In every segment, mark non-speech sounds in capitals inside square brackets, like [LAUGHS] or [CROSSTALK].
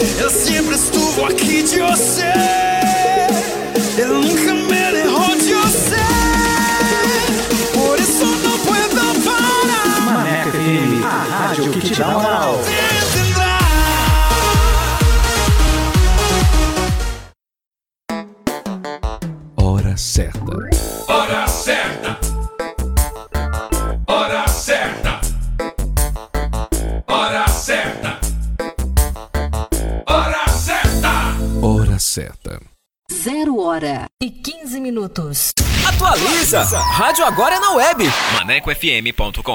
Eu sempre estou aqui de você. Eu nunca me derrou de você. Por isso não puedo parar. Maneco FM, a rádio que te dá moral. Hora certa. Certa. Zero hora e 15 minutos. Atualiza! Rádio agora é na web. ManecoFM.com.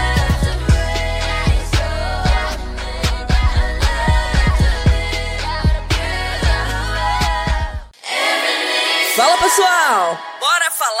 Bora falar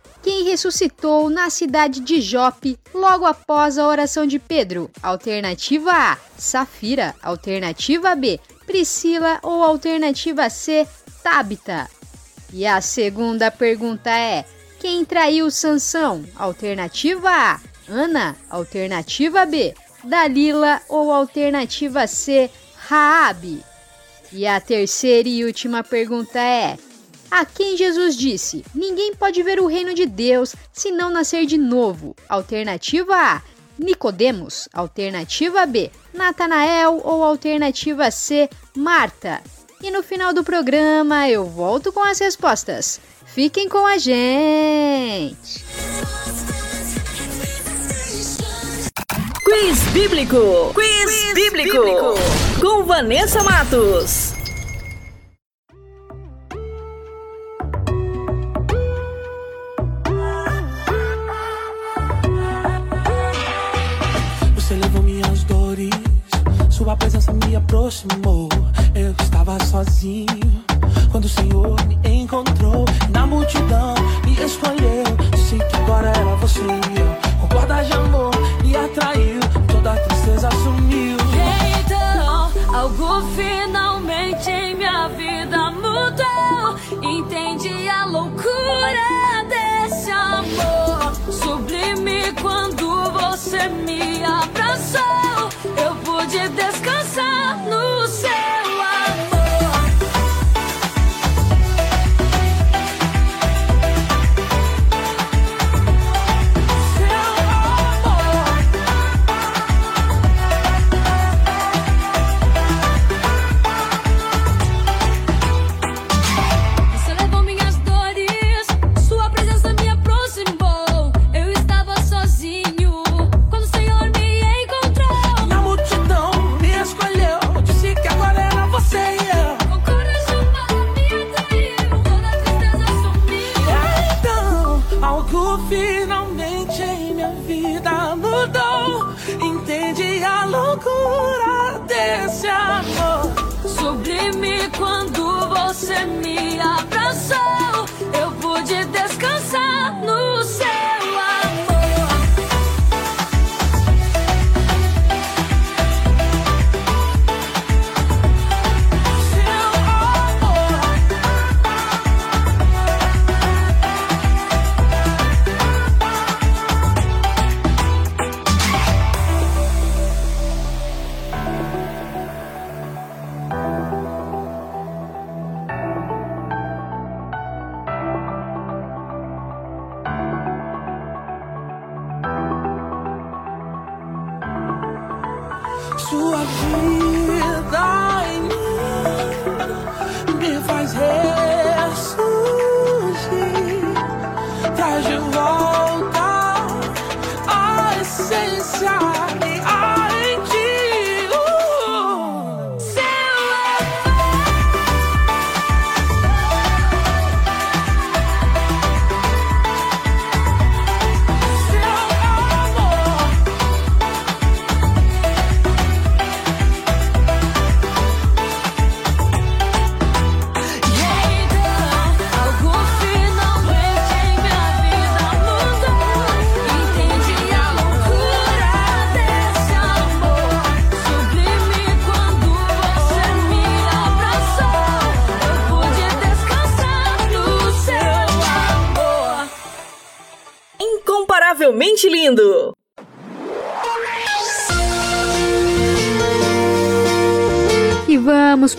Quem ressuscitou na cidade de Jope logo após a oração de Pedro? Alternativa A, Safira. Alternativa B, Priscila. Ou alternativa C, Tabita. E a segunda pergunta é: quem traiu Sansão? Alternativa A, Ana. Alternativa B, Dalila. Ou alternativa C, Raabe. E a terceira e última pergunta é: a quem Jesus disse: Ninguém pode ver o reino de Deus se não nascer de novo. Alternativa A: Nicodemos. Alternativa B: Natanael ou alternativa C: Marta. E no final do programa eu volto com as respostas. Fiquem com a gente. Quiz Bíblico. Quiz, Quiz bíblico. bíblico. Com Vanessa Matos. Sua presença me aproximou. Eu estava sozinho quando o Senhor me encontrou. Na multidão me escolheu. Disse que agora era você e eu. Com corda de amor me atraiu. Toda a tristeza sumiu. Então, algo finalmente em minha vida mudou. Entendi a loucura desse amor. Sublime quando você me abraçou pude descansar no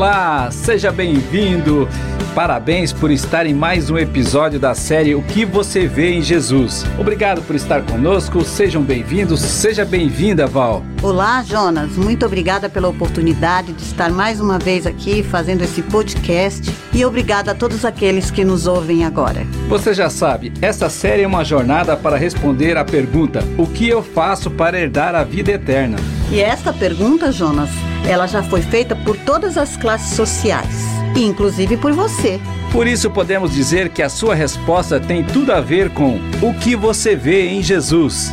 Olá, seja bem-vindo Parabéns por estar em mais um episódio da série O que você vê em Jesus. Obrigado por estar conosco, sejam bem-vindos, seja bem-vinda, Val. Olá, Jonas. Muito obrigada pela oportunidade de estar mais uma vez aqui fazendo esse podcast e obrigada a todos aqueles que nos ouvem agora. Você já sabe, essa série é uma jornada para responder à pergunta: O que eu faço para herdar a vida eterna? E esta pergunta, Jonas, ela já foi feita por todas as classes sociais, inclusive por você. Por isso podemos dizer que a sua resposta tem tudo a ver com o que você vê em Jesus.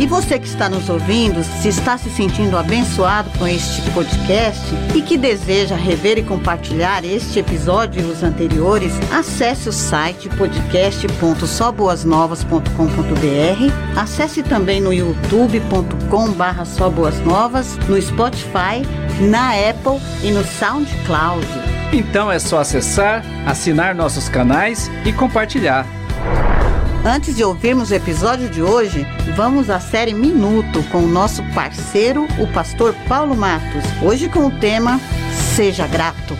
E você que está nos ouvindo, se está se sentindo abençoado com este podcast e que deseja rever e compartilhar este episódio e os anteriores, acesse o site podcast.soboasnovas.com.br, acesse também no youtube.com/barra Novas, no Spotify, na Apple e no SoundCloud. Então é só acessar, assinar nossos canais e compartilhar. Antes de ouvirmos o episódio de hoje, vamos à série Minuto com o nosso parceiro, o pastor Paulo Matos. Hoje com o tema Seja Grato.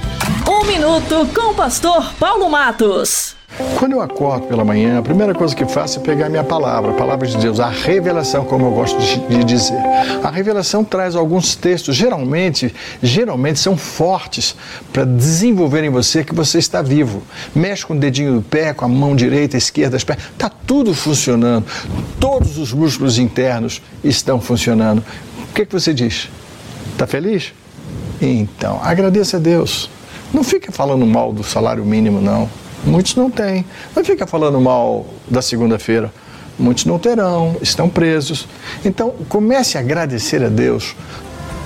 Um minuto com o pastor Paulo Matos. Quando eu acordo pela manhã, a primeira coisa que faço é pegar a minha palavra, a palavra de Deus, a revelação, como eu gosto de dizer. A revelação traz alguns textos, geralmente, geralmente são fortes para desenvolver em você que você está vivo. Mexe com o dedinho do pé, com a mão direita, esquerda, as pernas, está tudo funcionando. Todos os músculos internos estão funcionando. O que, que você diz? Está feliz? Então, agradeça a Deus. Não fica falando mal do salário mínimo, não. Muitos não têm. Não fica falando mal da segunda-feira. Muitos não terão, estão presos. Então, comece a agradecer a Deus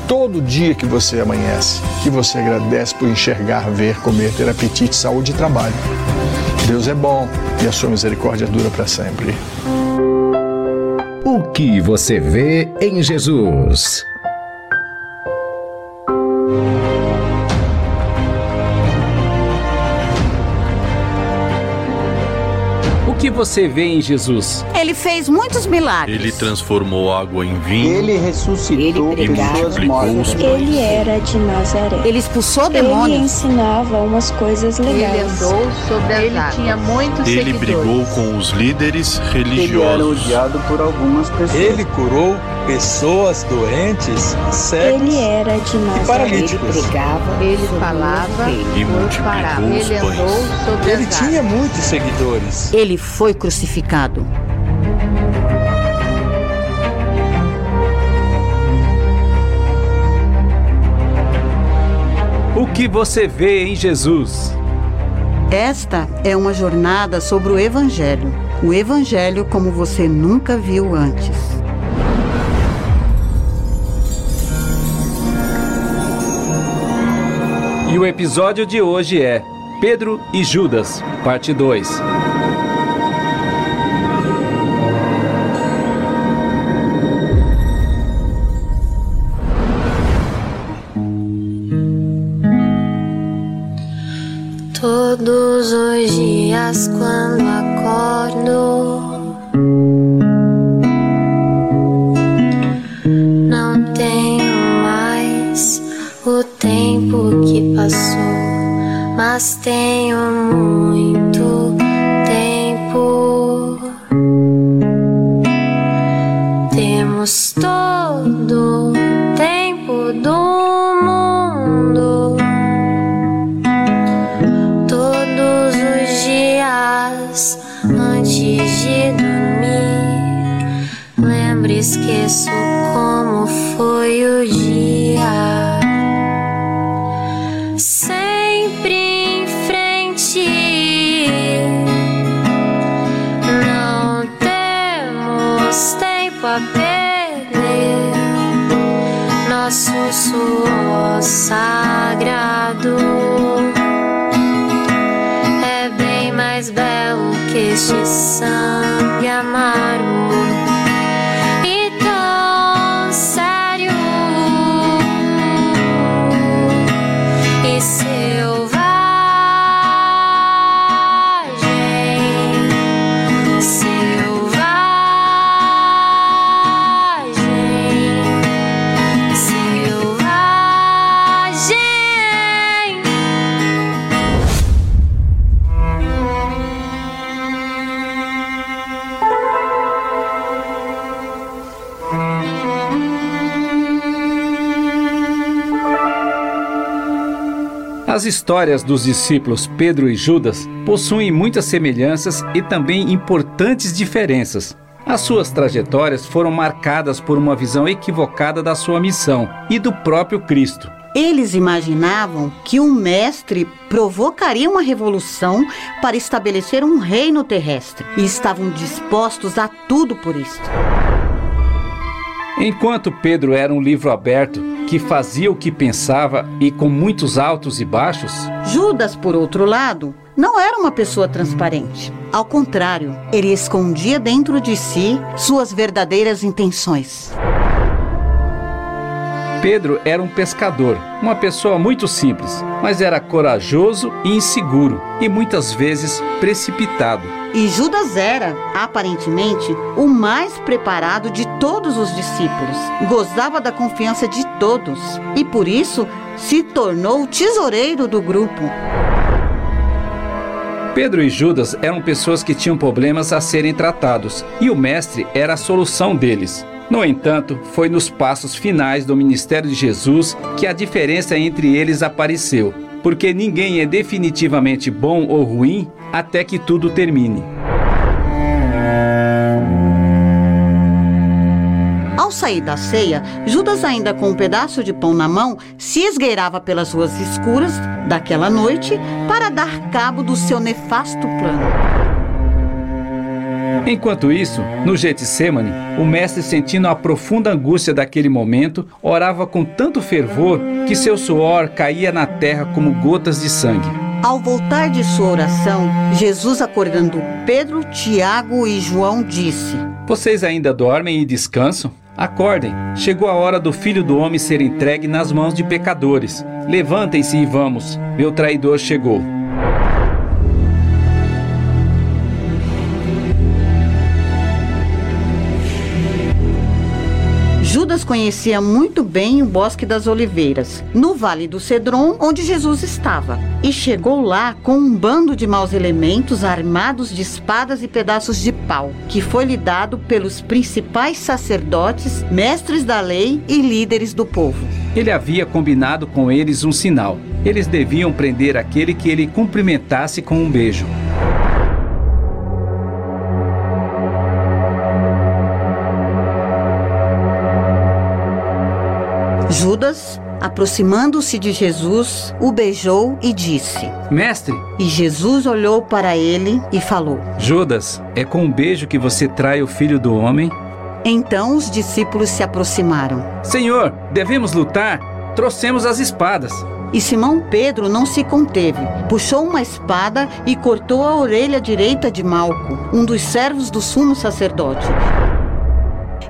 todo dia que você amanhece, que você agradece por enxergar, ver, comer, ter apetite, saúde e trabalho. Deus é bom e a sua misericórdia dura para sempre. O que você vê em Jesus? Que você vê em Jesus? Ele fez muitos milagres. Ele transformou água em vinho. Ele ressuscitou ele pessoas mortas. Ele era de Nazaré. Ele expulsou demônios. Ele ensinava umas coisas legais. Ele andou sobre as Ele águas. tinha muitos Ele seguidores. brigou com os líderes religiosos. Ele era odiado por algumas pessoas. Ele curou pessoas doentes, cegos ele era de Nazaré. e paralíticos. Ele pregava, ele falava e multiplicou os Ele andou pães. sobre Ele as tinha águas. muitos seguidores. Ele foi crucificado. O que você vê em Jesus? Esta é uma jornada sobre o Evangelho. O Evangelho como você nunca viu antes. E o episódio de hoje é Pedro e Judas, parte 2. Todos os dias quando acordo, não tenho mais o tempo que passou, mas tenho muito antes de dormir, lembro e esqueço como foi o dia. Sempre em frente, não temos tempo a perder. Nosso suor sagrado este sangue As histórias dos discípulos Pedro e Judas possuem muitas semelhanças e também importantes diferenças. As suas trajetórias foram marcadas por uma visão equivocada da sua missão e do próprio Cristo. Eles imaginavam que um mestre provocaria uma revolução para estabelecer um reino terrestre e estavam dispostos a tudo por isso. Enquanto Pedro era um livro aberto que fazia o que pensava e com muitos altos e baixos, Judas, por outro lado, não era uma pessoa transparente. Ao contrário, ele escondia dentro de si suas verdadeiras intenções. Pedro era um pescador, uma pessoa muito simples, mas era corajoso e inseguro e muitas vezes precipitado. E Judas era, aparentemente, o mais preparado de todos os discípulos. Gozava da confiança de todos e por isso se tornou o tesoureiro do grupo. Pedro e Judas eram pessoas que tinham problemas a serem tratados e o mestre era a solução deles. No entanto, foi nos passos finais do ministério de Jesus que a diferença entre eles apareceu, porque ninguém é definitivamente bom ou ruim até que tudo termine. Ao sair da ceia, Judas, ainda com um pedaço de pão na mão, se esgueirava pelas ruas escuras daquela noite para dar cabo do seu nefasto plano. Enquanto isso, no Getsemane, o mestre, sentindo a profunda angústia daquele momento, orava com tanto fervor que seu suor caía na terra como gotas de sangue. Ao voltar de sua oração, Jesus, acordando Pedro, Tiago e João, disse: Vocês ainda dormem e descansam? Acordem, chegou a hora do filho do homem ser entregue nas mãos de pecadores. Levantem-se e vamos, meu traidor chegou. Judas conhecia muito bem o Bosque das Oliveiras, no Vale do Cedron, onde Jesus estava, e chegou lá com um bando de maus elementos armados de espadas e pedaços de pau, que foi lhe dado pelos principais sacerdotes, mestres da lei e líderes do povo. Ele havia combinado com eles um sinal. Eles deviam prender aquele que ele cumprimentasse com um beijo. Judas, aproximando-se de Jesus, o beijou e disse: Mestre! E Jesus olhou para ele e falou: Judas, é com um beijo que você trai o filho do homem? Então os discípulos se aproximaram. Senhor, devemos lutar? Trouxemos as espadas. E Simão Pedro não se conteve, puxou uma espada e cortou a orelha direita de Malco, um dos servos do sumo sacerdote.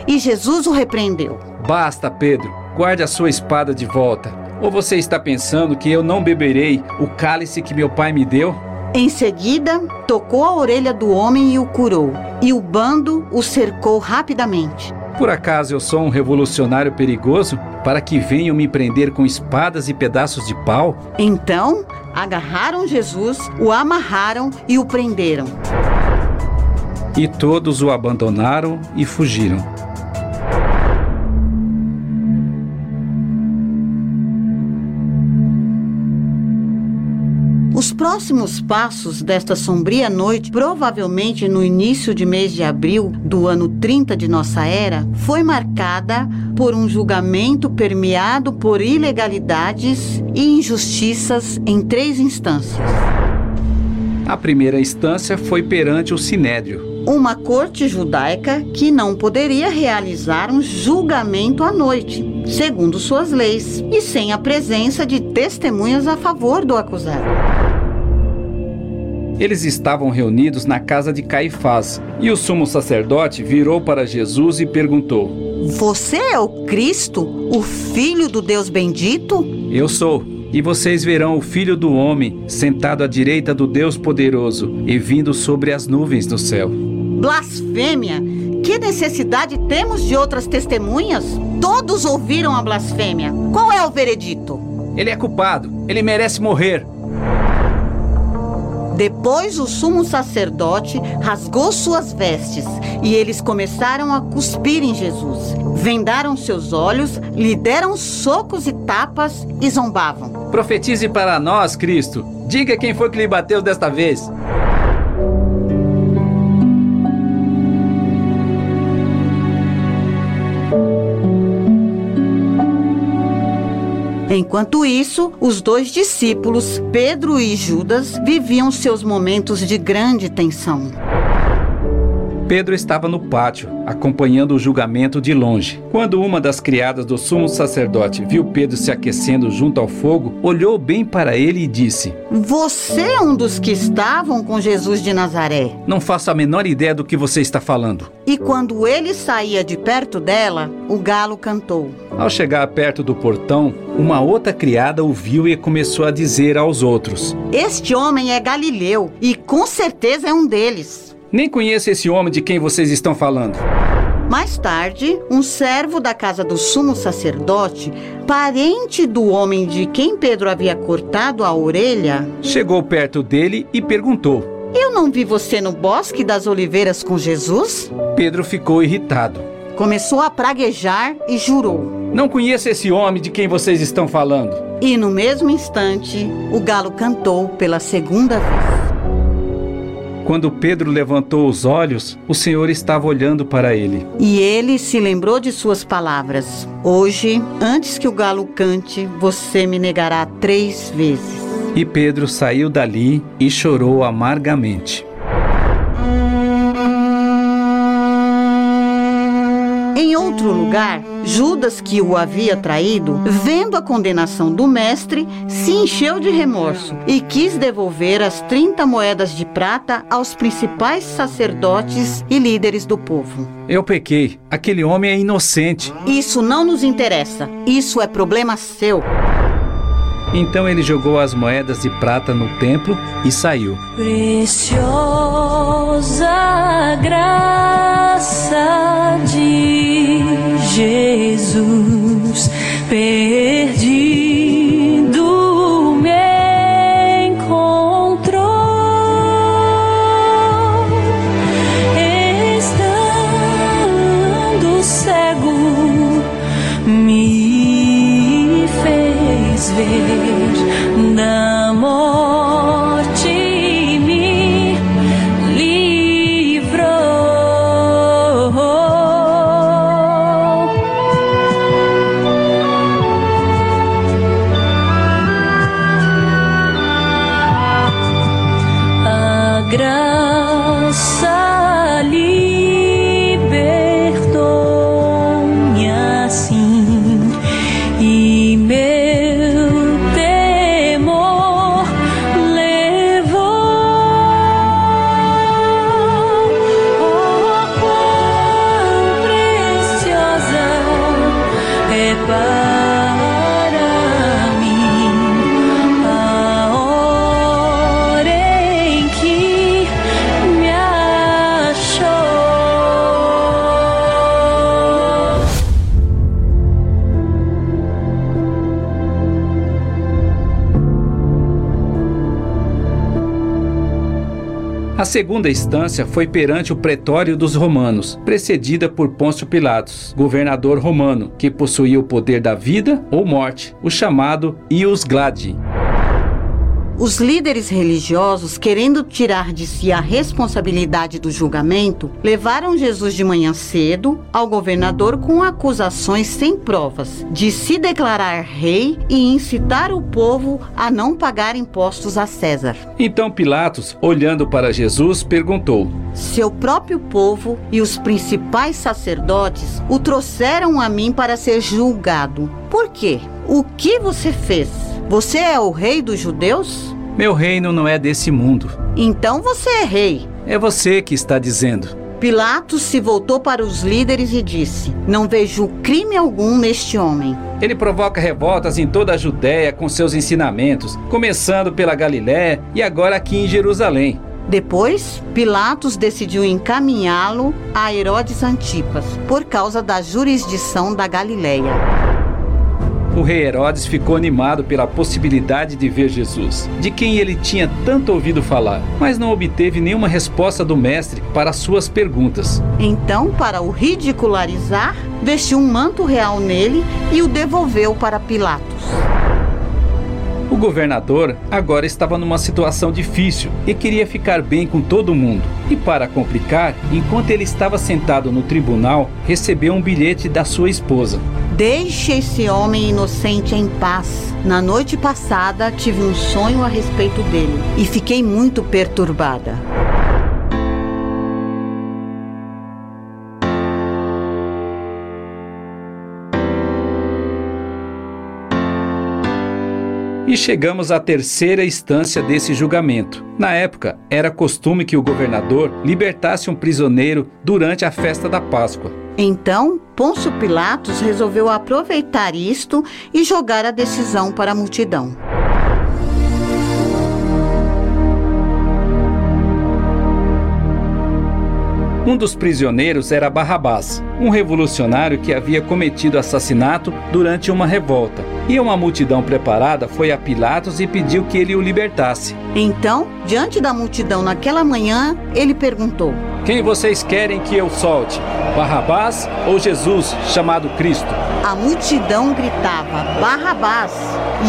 E Jesus o repreendeu. Basta, Pedro, guarde a sua espada de volta. Ou você está pensando que eu não beberei o cálice que meu pai me deu? Em seguida, tocou a orelha do homem e o curou, e o bando o cercou rapidamente. Por acaso eu sou um revolucionário perigoso para que venham me prender com espadas e pedaços de pau? Então, agarraram Jesus, o amarraram e o prenderam. E todos o abandonaram e fugiram. Próximos passos desta sombria noite, provavelmente no início de mês de abril do ano 30 de nossa era, foi marcada por um julgamento permeado por ilegalidades e injustiças em três instâncias. A primeira instância foi perante o Sinédrio, uma corte judaica que não poderia realizar um julgamento à noite, segundo suas leis, e sem a presença de testemunhas a favor do acusado. Eles estavam reunidos na casa de Caifás, e o sumo sacerdote virou para Jesus e perguntou: Você é o Cristo, o Filho do Deus bendito? Eu sou. E vocês verão o Filho do Homem sentado à direita do Deus Poderoso e vindo sobre as nuvens do céu. Blasfêmia! Que necessidade temos de outras testemunhas? Todos ouviram a blasfêmia. Qual é o veredito? Ele é culpado. Ele merece morrer. Depois o sumo sacerdote rasgou suas vestes e eles começaram a cuspir em Jesus. Vendaram seus olhos, lhe deram socos e tapas e zombavam. Profetize para nós, Cristo. Diga quem foi que lhe bateu desta vez. Enquanto isso, os dois discípulos, Pedro e Judas, viviam seus momentos de grande tensão. Pedro estava no pátio, acompanhando o julgamento de longe. Quando uma das criadas do sumo sacerdote viu Pedro se aquecendo junto ao fogo, olhou bem para ele e disse: Você é um dos que estavam com Jesus de Nazaré. Não faço a menor ideia do que você está falando. E quando ele saía de perto dela, o galo cantou. Ao chegar perto do portão, uma outra criada o viu e começou a dizer aos outros: Este homem é galileu e com certeza é um deles. Nem conheço esse homem de quem vocês estão falando. Mais tarde, um servo da casa do sumo sacerdote, parente do homem de quem Pedro havia cortado a orelha, chegou perto dele e perguntou: Eu não vi você no bosque das oliveiras com Jesus? Pedro ficou irritado. Começou a praguejar e jurou: Não conheço esse homem de quem vocês estão falando. E no mesmo instante, o galo cantou pela segunda vez. Quando Pedro levantou os olhos, o Senhor estava olhando para ele. E ele se lembrou de suas palavras: Hoje, antes que o galo cante, você me negará três vezes. E Pedro saiu dali e chorou amargamente. Outro lugar, Judas, que o havia traído, vendo a condenação do mestre, se encheu de remorso e quis devolver as 30 moedas de prata aos principais sacerdotes e líderes do povo. Eu pequei. Aquele homem é inocente. Isso não nos interessa. Isso é problema seu. Então ele jogou as moedas de prata no templo e saiu. Preciosa graça de Jesus, perdido A segunda instância foi perante o pretório dos romanos, precedida por Pôncio Pilatos, governador romano, que possuía o poder da vida ou morte, o chamado ius gladi. Os líderes religiosos, querendo tirar de si a responsabilidade do julgamento, levaram Jesus de manhã cedo ao governador com acusações sem provas de se declarar rei e incitar o povo a não pagar impostos a César. Então Pilatos, olhando para Jesus, perguntou: Seu próprio povo e os principais sacerdotes o trouxeram a mim para ser julgado. Por quê? O que você fez? Você é o rei dos judeus? Meu reino não é desse mundo. Então você é rei. É você que está dizendo. Pilatos se voltou para os líderes e disse: Não vejo crime algum neste homem. Ele provoca revoltas em toda a Judéia com seus ensinamentos, começando pela Galiléia e agora aqui em Jerusalém. Depois, Pilatos decidiu encaminhá-lo a Herodes Antipas, por causa da jurisdição da Galileia. O rei Herodes ficou animado pela possibilidade de ver Jesus, de quem ele tinha tanto ouvido falar, mas não obteve nenhuma resposta do mestre para suas perguntas. Então, para o ridicularizar, vestiu um manto real nele e o devolveu para Pilatos. O governador agora estava numa situação difícil e queria ficar bem com todo mundo. E para complicar, enquanto ele estava sentado no tribunal, recebeu um bilhete da sua esposa. Deixe esse homem inocente em paz. Na noite passada tive um sonho a respeito dele e fiquei muito perturbada. E chegamos à terceira instância desse julgamento. Na época, era costume que o governador libertasse um prisioneiro durante a festa da Páscoa. Então, Pôncio Pilatos resolveu aproveitar isto e jogar a decisão para a multidão. Um dos prisioneiros era Barrabás, um revolucionário que havia cometido assassinato durante uma revolta. E uma multidão preparada foi a Pilatos e pediu que ele o libertasse. Então, diante da multidão naquela manhã, ele perguntou: Quem vocês querem que eu solte? Barrabás ou Jesus, chamado Cristo? A multidão gritava: Barrabás!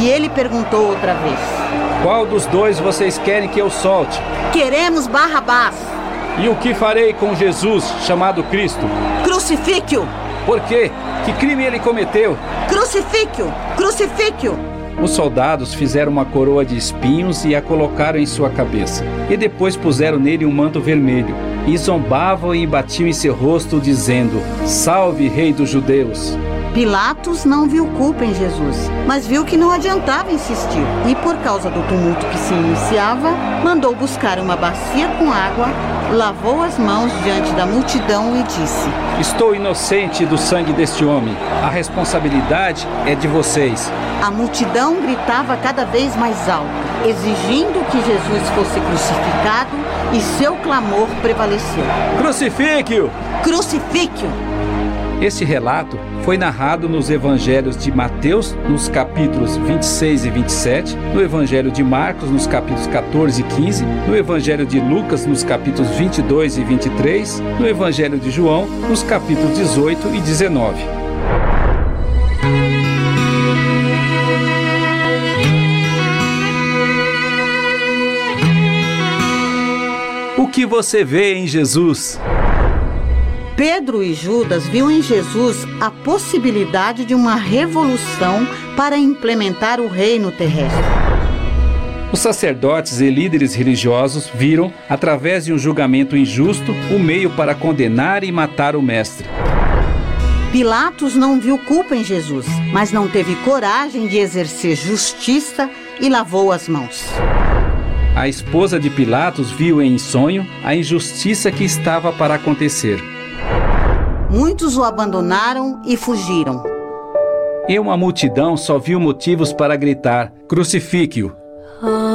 E ele perguntou outra vez: Qual dos dois vocês querem que eu solte? Queremos Barrabás! E o que farei com Jesus, chamado Cristo? Crucifique-o! Por quê? Que crime ele cometeu? Crucifique-o! Crucifique-o! Os soldados fizeram uma coroa de espinhos e a colocaram em sua cabeça. E depois puseram nele um manto vermelho. E zombavam e batiam em seu rosto, dizendo: Salve, Rei dos Judeus! Pilatos não viu culpa em Jesus, mas viu que não adiantava insistir. E por causa do tumulto que se iniciava, mandou buscar uma bacia com água, lavou as mãos diante da multidão e disse: Estou inocente do sangue deste homem. A responsabilidade é de vocês. A multidão gritava cada vez mais alto, exigindo que Jesus fosse crucificado, e seu clamor prevaleceu: Crucifique-o! Crucifique-o! Esse relato foi narrado nos evangelhos de Mateus, nos capítulos 26 e 27, no evangelho de Marcos, nos capítulos 14 e 15, no evangelho de Lucas, nos capítulos 22 e 23, no evangelho de João, nos capítulos 18 e 19. O que você vê em Jesus? Pedro e Judas viu em Jesus a possibilidade de uma revolução para implementar o reino terrestre. Os sacerdotes e líderes religiosos viram, através de um julgamento injusto, o meio para condenar e matar o Mestre. Pilatos não viu culpa em Jesus, mas não teve coragem de exercer justiça e lavou as mãos. A esposa de Pilatos viu em sonho a injustiça que estava para acontecer. Muitos o abandonaram e fugiram. E uma multidão só viu motivos para gritar: crucifique-o. Amazing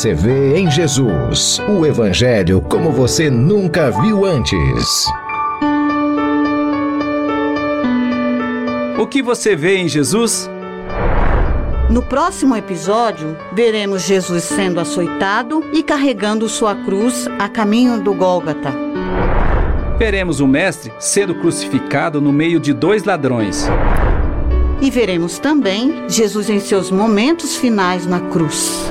você vê em Jesus? O Evangelho como você nunca viu antes. O que você vê em Jesus? No próximo episódio, veremos Jesus sendo açoitado e carregando sua cruz a caminho do Gólgata. Veremos o Mestre sendo crucificado no meio de dois ladrões. E veremos também Jesus em seus momentos finais na cruz.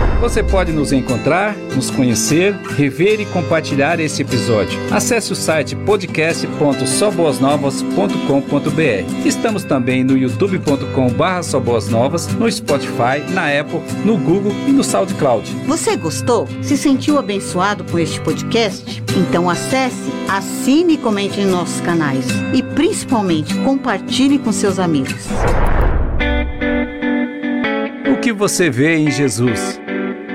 Você pode nos encontrar, nos conhecer, rever e compartilhar esse episódio. Acesse o site podcast.soboasnovas.com.br. Estamos também no youtube.com/barra Novas, no Spotify, na Apple, no Google e no SoundCloud. Você gostou? Se sentiu abençoado com este podcast? Então acesse, assine e comente em nossos canais e principalmente compartilhe com seus amigos. O que você vê em Jesus?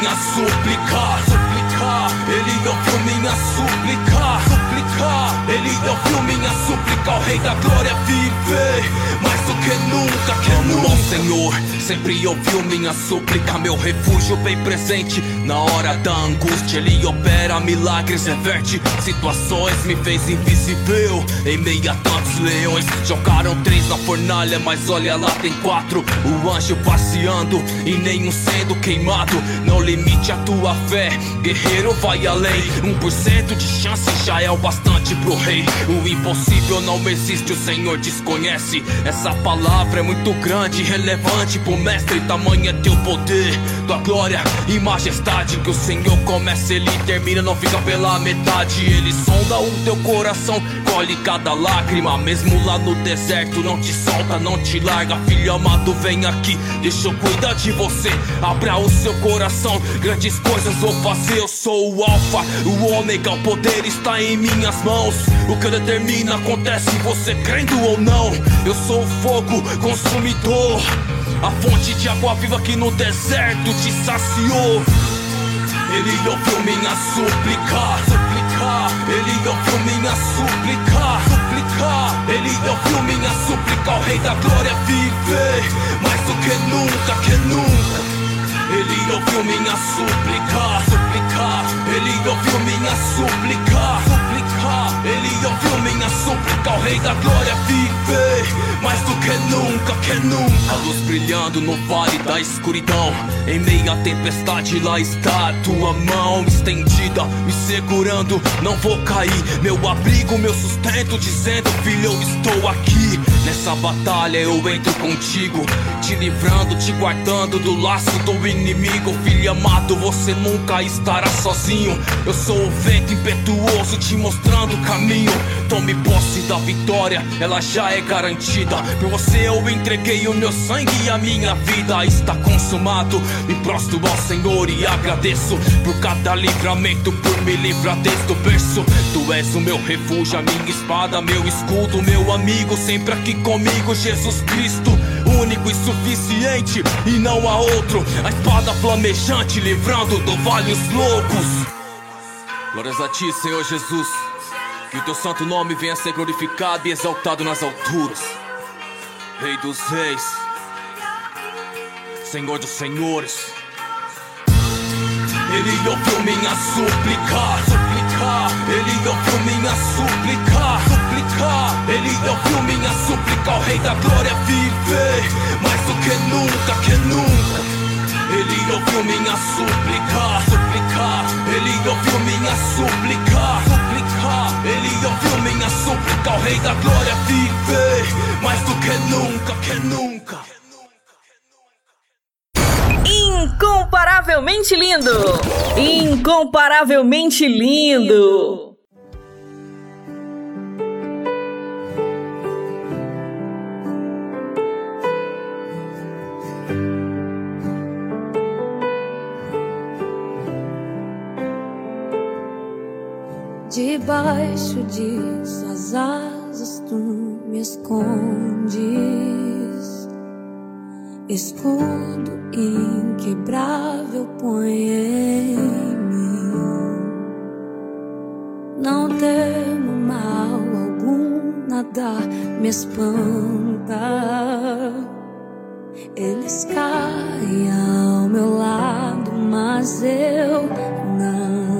Minha súplica, suplicar. Ele ouviu minha súplica, suplicar. Ele ouviu minha súplica, o Rei da Glória vive mais do que nunca, que nunca. Bom Senhor, sempre ouviu minha súplica, meu refúgio bem presente na hora da angústia. Ele opera milagres, reverte situações, me fez invisível em meio a tantos leões. Jogaram três na fornalha, mas olha lá tem quatro. O anjo passeando e nenhum sendo queimado. Não limite a tua fé, guerreiro vai além. 1% de chance já é o bastante pro rei. O impossível não existe, o Senhor desconhece. Essa palavra é muito grande, relevante pro mestre. Tamanho é teu poder, tua glória e majestade. Que o Senhor começa, ele termina, não fica pela metade. Ele sonda o teu coração, colhe cada lágrima. Mesmo lá no deserto, não te solta, não te larga. Filho amado, vem aqui, deixa eu cuidar de você. Abra o seu coração, grandes coisas vou fazer. Eu sou o Alfa, o Ômega, o poder está em minhas mãos. O que eu determino acontece, você crendo ou não. Eu sou o fogo consumidor, a fonte de água viva que no deserto te saciou. Ele ouviu minha súplica, súplica. Ele ouviu minha súplica, súplica. Ele ouviu minha súplica, o Rei da Glória vive mais do que nunca, que nunca. Ele ouviu minha súplica, Ele ouviu minha súplica, súplica. Ele ouviu minha súplica, o Rei da Glória vive mais do que nunca, que nunca. A luz brilhando no vale da escuridão, em meio à tempestade lá está a tua mão estendida, me segurando, não vou cair. Meu abrigo, meu sustento, dizendo, filho, eu estou aqui. Nessa batalha eu entro contigo, te livrando, te guardando do laço do inimigo. Filho amado, você nunca estará sozinho. Eu sou o vento impetuoso, te mostrando o caminho. Tome posse da vitória, ela já é garantida. Por você eu entreguei o meu sangue e a minha vida está consumado. Me prostro ao Senhor e agradeço por cada livramento, por me livrar deste berço. Tu és o meu refúgio, a minha espada, meu escudo, meu amigo, sempre aqui comigo, Jesus Cristo. Único e suficiente, e não há outro. A espada flamejante, livrando do vale os loucos. Glórias a ti, Senhor Jesus. Que o teu santo nome venha ser glorificado e exaltado nas alturas. Rei dos reis, Senhor dos senhores. Ele ouviu minha súplica, Ele ouviu minha súplica, suplicar. Ele ouviu minha súplica, o Rei da Glória viver mais do que nunca, que nunca. Ele ouviu minha súplica, suplicar. Ele ouviu minha súplica, suplicar. Ele ouviu minha súplica, o Rei da Glória viver mais do que nunca, que nunca. Incomparavelmente lindo! Incomparavelmente lindo! Debaixo de suas asas tu me escondes, escudo inquebrável põe em mim. Não temo mal algum, nada me espanta. Eles caem ao meu lado, mas eu não.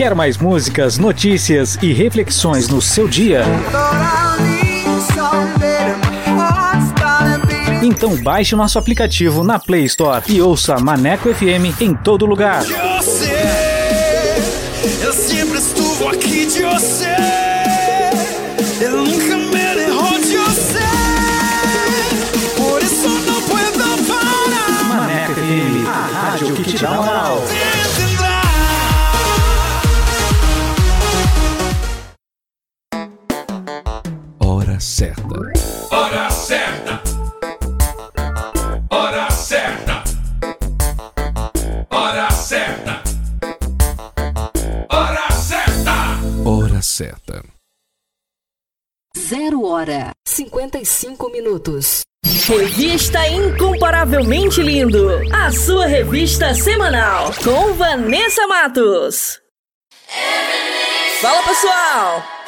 Quer mais músicas, notícias e reflexões no seu dia? Então baixe nosso aplicativo na Play Store e ouça Maneco FM em todo lugar. Eu sei, eu sempre estuvo aqui de você. Eu nunca me dejó de você. Por isso não puedo parar. Maneco FM, a rádio que te dá moral. Hora, 55 minutos. Revista Incomparavelmente Lindo. A sua revista semanal. Com Vanessa Matos. Fala pessoal!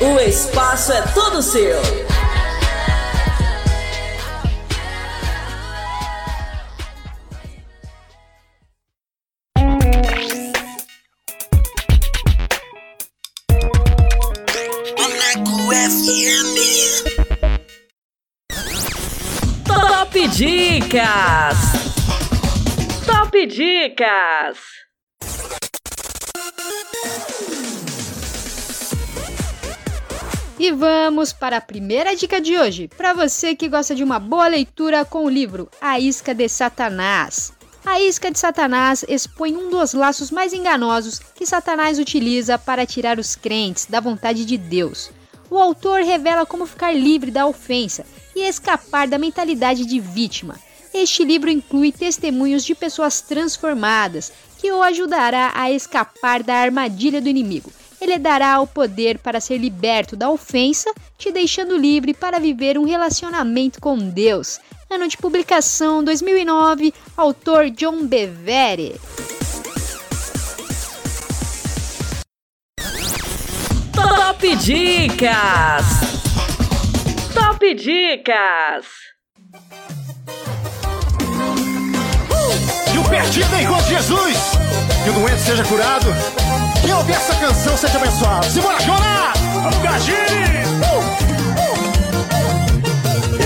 o espaço é todo seu. Top Dicas! Top Dicas! E vamos para a primeira dica de hoje, para você que gosta de uma boa leitura com o livro A Isca de Satanás. A isca de Satanás expõe um dos laços mais enganosos que Satanás utiliza para tirar os crentes da vontade de Deus. O autor revela como ficar livre da ofensa e escapar da mentalidade de vítima. Este livro inclui testemunhos de pessoas transformadas que o ajudará a escapar da armadilha do inimigo. Ele dará o poder para ser liberto da ofensa, te deixando livre para viver um relacionamento com Deus. Ano de publicação 2009, autor John Bevere. Top Dicas! Top Dicas! E o perdido encontre Jesus. E o doente seja curado. Quem ouvir essa canção seja abençoado. Simbora, Jonas! Vamos, Gardini!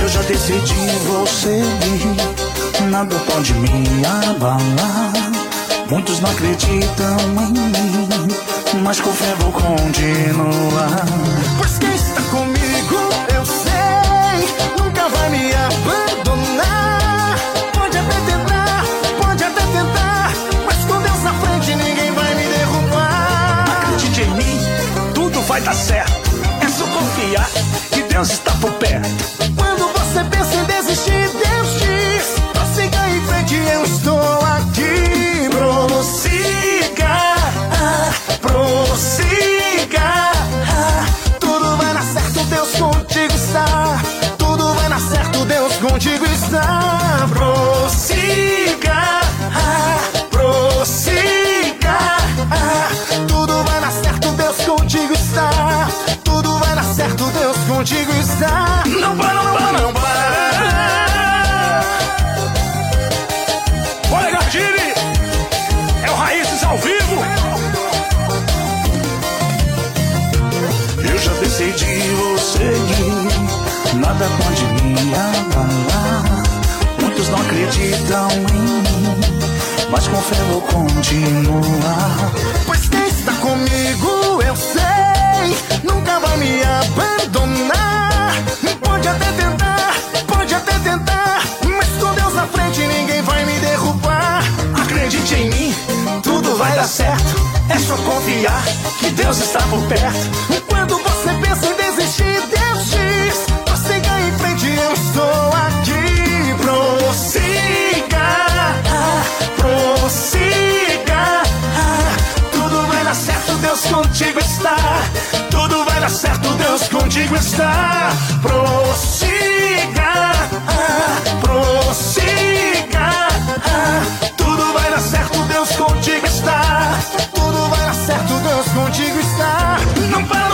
Eu já decidi vou seguir, nada pode me abalar. Muitos não acreditam em mim, mas com fé vou continuar. Confiar que Deus está por perto. Quando você pensa em desistir, Deus diz: prossiga em frente, eu estou aqui. Prossiga, ah, prossiga. ah, Tudo vai dar certo, Deus contigo está. Tudo vai dar certo, Deus contigo está. Prossiga, ah, prossiga. Tudo vai dar certo, Deus contigo está. Contigo está. Não para, não para, não para. Olha, Gardini! É o Raízes ao vivo! Eu já decidi vou seguir, nada pode me abalar. Muitos não acreditam em mim, mas com fé vou continuar. Pois quem está comigo, eu sei, me abandonar. Pode até tentar, pode até tentar, mas com Deus na frente ninguém vai me derrubar. Acredite em mim, tudo vai dar certo. É só confiar que Deus está por perto. Quando você pensa em desistir, dar certo, Deus contigo está. Prossiga, prossiga. Tudo vai dar certo, Deus contigo está. Tudo vai dar certo, Deus contigo está. Não para,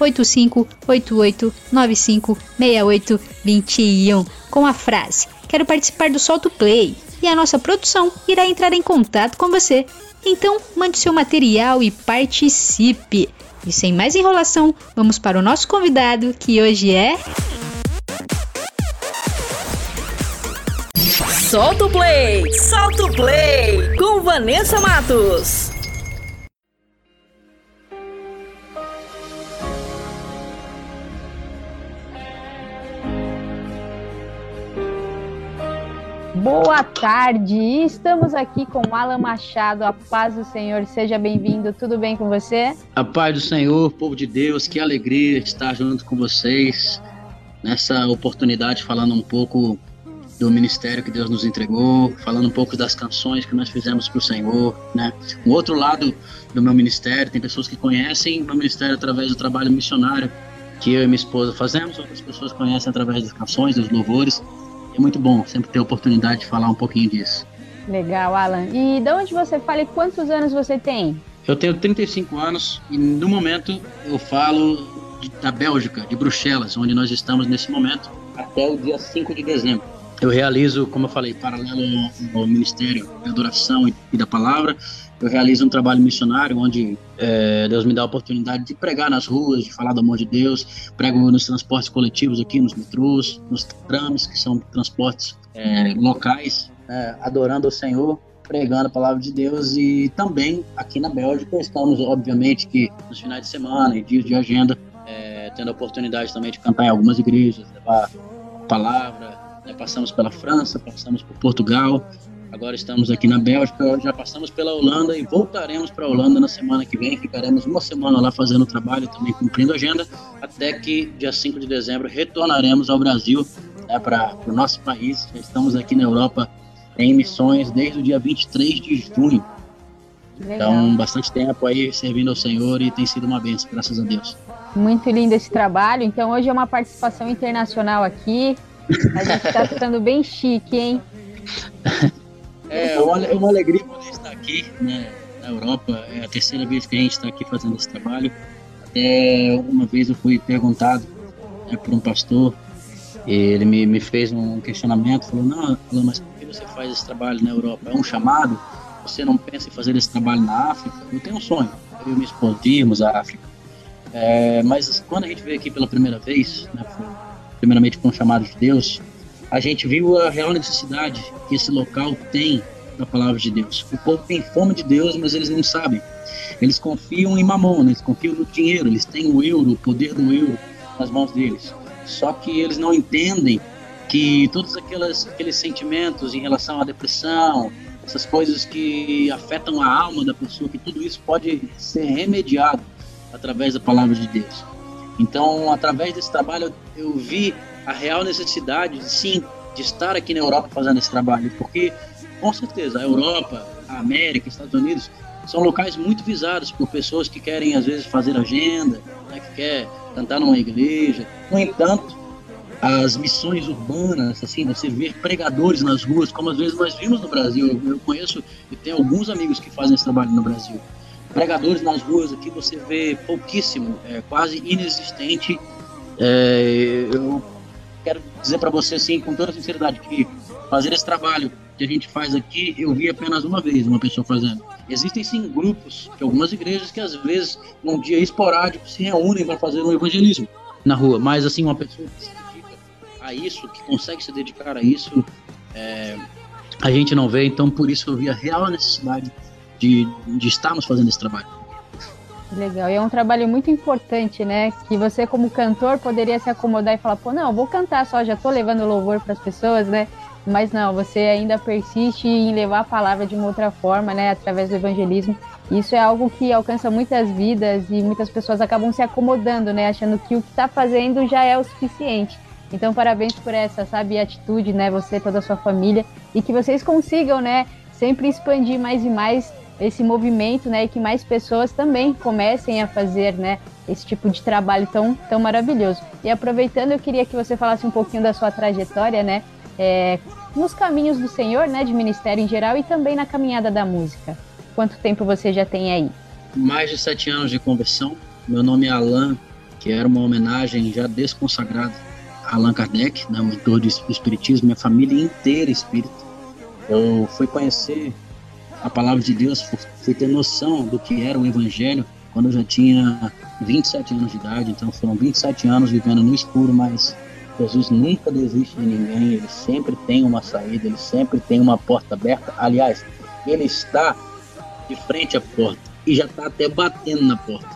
8588956821 com a frase Quero participar do Solto Play e a nossa produção irá entrar em contato com você. Então, mande seu material e participe. E sem mais enrolação, vamos para o nosso convidado, que hoje é. Solta o play, solta o play com Vanessa Matos. Boa tarde, estamos aqui com Alan Machado, a paz do Senhor, seja bem-vindo, tudo bem com você? A paz do Senhor, povo de Deus, que alegria estar junto com vocês nessa oportunidade, falando um pouco do ministério que Deus nos entregou, falando um pouco das canções que nós fizemos para o Senhor, né? O outro lado do meu ministério, tem pessoas que conhecem meu ministério através do trabalho missionário que eu e minha esposa fazemos, outras pessoas conhecem através das canções, dos louvores. É muito bom sempre ter a oportunidade de falar um pouquinho disso. Legal, Alan. E de onde você fala e quantos anos você tem? Eu tenho 35 anos e no momento eu falo de, da Bélgica, de Bruxelas, onde nós estamos nesse momento, até o dia 5 de dezembro. Eu realizo, como eu falei, paralelo ao Ministério da Adoração e da Palavra, eu realizo um trabalho missionário onde é, Deus me dá a oportunidade de pregar nas ruas, de falar do amor de Deus. Prego nos transportes coletivos aqui, nos metrôs, nos trams, que são transportes é, locais, é, adorando o Senhor, pregando a palavra de Deus. E também aqui na Bélgica estamos, obviamente, que nos finais de semana e dias de agenda, é, tendo a oportunidade também de cantar em algumas igrejas, levar a palavra. Né? Passamos pela França, passamos por Portugal, Agora estamos aqui na Bélgica, já passamos pela Holanda e voltaremos para a Holanda na semana que vem. Ficaremos uma semana lá fazendo o trabalho, também cumprindo a agenda, até que dia 5 de dezembro retornaremos ao Brasil, né, para o nosso país. Já estamos aqui na Europa em missões desde o dia 23 de junho. Legal. Então, bastante tempo aí servindo ao Senhor e tem sido uma benção, graças a Deus. Muito lindo esse trabalho. Então, hoje é uma participação internacional aqui. A gente está [LAUGHS] ficando bem chique, hein? [LAUGHS] É uma, é uma alegria poder estar aqui né, na Europa. É a terceira vez que a gente está aqui fazendo esse trabalho. Até uma vez eu fui perguntado né, por um pastor, e ele me, me fez um questionamento, falou, não, falou, mas por que você faz esse trabalho na Europa? É um chamado? Você não pensa em fazer esse trabalho na África? Eu tenho um sonho, eu e minha esposa irmos à África. É, mas quando a gente veio aqui pela primeira vez, né, foi, primeiramente com o chamado de Deus, a gente viu a real necessidade que esse local tem da palavra de Deus. O povo tem fome de Deus, mas eles não sabem. Eles confiam em mamon, eles confiam no dinheiro, eles têm o euro, o poder do euro nas mãos deles. Só que eles não entendem que todos aquelas, aqueles sentimentos em relação à depressão, essas coisas que afetam a alma da pessoa, que tudo isso pode ser remediado através da palavra de Deus. Então, através desse trabalho, eu vi a real necessidade, sim, de estar aqui na Europa fazendo esse trabalho, porque, com certeza, a Europa, a América, Estados Unidos, são locais muito visados por pessoas que querem, às vezes, fazer agenda, né, que quer cantar numa igreja. No entanto, as missões urbanas, assim, você ver pregadores nas ruas, como às vezes nós vimos no Brasil. Eu, conheço e tenho alguns amigos que fazem esse trabalho no Brasil. Pregadores nas ruas aqui você vê pouquíssimo, é quase inexistente. É, eu quero dizer para você, assim, com toda sinceridade, que fazer esse trabalho que a gente faz aqui, eu vi apenas uma vez uma pessoa fazendo. Existem sim grupos de algumas igrejas que às vezes, num dia esporádico, se reúnem para fazer um evangelismo na rua, mas assim, uma pessoa que se dedica a isso, que consegue se dedicar a isso, é, a gente não vê, então por isso eu vi a real necessidade de, de estarmos fazendo esse trabalho. Legal, e é um trabalho muito importante, né? Que você, como cantor, poderia se acomodar e falar: pô, não, vou cantar só, já tô levando louvor para as pessoas, né? Mas não, você ainda persiste em levar a palavra de uma outra forma, né? Através do evangelismo. Isso é algo que alcança muitas vidas e muitas pessoas acabam se acomodando, né? Achando que o que está fazendo já é o suficiente. Então, parabéns por essa, sabe, atitude, né? Você e toda a sua família. E que vocês consigam, né? Sempre expandir mais e mais esse movimento, né, e que mais pessoas também comecem a fazer, né, esse tipo de trabalho tão, tão maravilhoso. E aproveitando, eu queria que você falasse um pouquinho da sua trajetória, né, é, nos caminhos do Senhor, né, de ministério em geral e também na caminhada da música. Quanto tempo você já tem aí? Mais de sete anos de conversão. Meu nome é Alan, que era uma homenagem já desconsagrada a Allan Kardec, né, mentor do Espiritismo, minha família inteira espírita. Eu fui conhecer a palavra de Deus, fui ter noção do que era o Evangelho quando eu já tinha 27 anos de idade. Então foram 27 anos vivendo no escuro, mas Jesus nunca desiste de ninguém, ele sempre tem uma saída, ele sempre tem uma porta aberta. Aliás, ele está de frente à porta e já está até batendo na porta.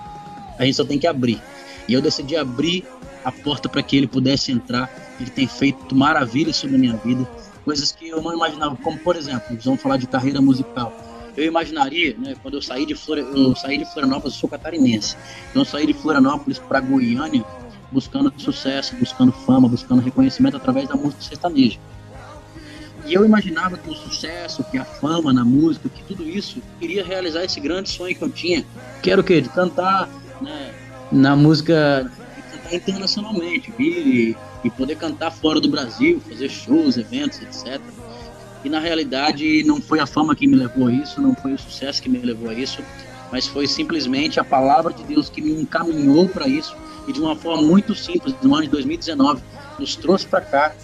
A gente só tem que abrir. E eu decidi abrir a porta para que ele pudesse entrar. Ele tem feito maravilhas sobre a minha vida coisas que eu não imaginava, como por exemplo, vamos falar de carreira musical. Eu imaginaria, né, quando eu saí de Flor, eu saí de Florianópolis, eu sou catarinense. Então eu saí de Florianópolis para Goiânia buscando sucesso, buscando fama, buscando reconhecimento através da música sertaneja. E eu imaginava que o sucesso, que a fama na música, que tudo isso iria realizar esse grande sonho que eu tinha, que era o quê? De cantar né, na música, de cantar internacionalmente, vir e poder cantar fora do Brasil, fazer shows, eventos, etc. E na realidade não foi a fama que me levou a isso, não foi o sucesso que me levou a isso, mas foi simplesmente a palavra de Deus que me encaminhou para isso e de uma forma muito simples, no ano de 2019, nos trouxe para cá.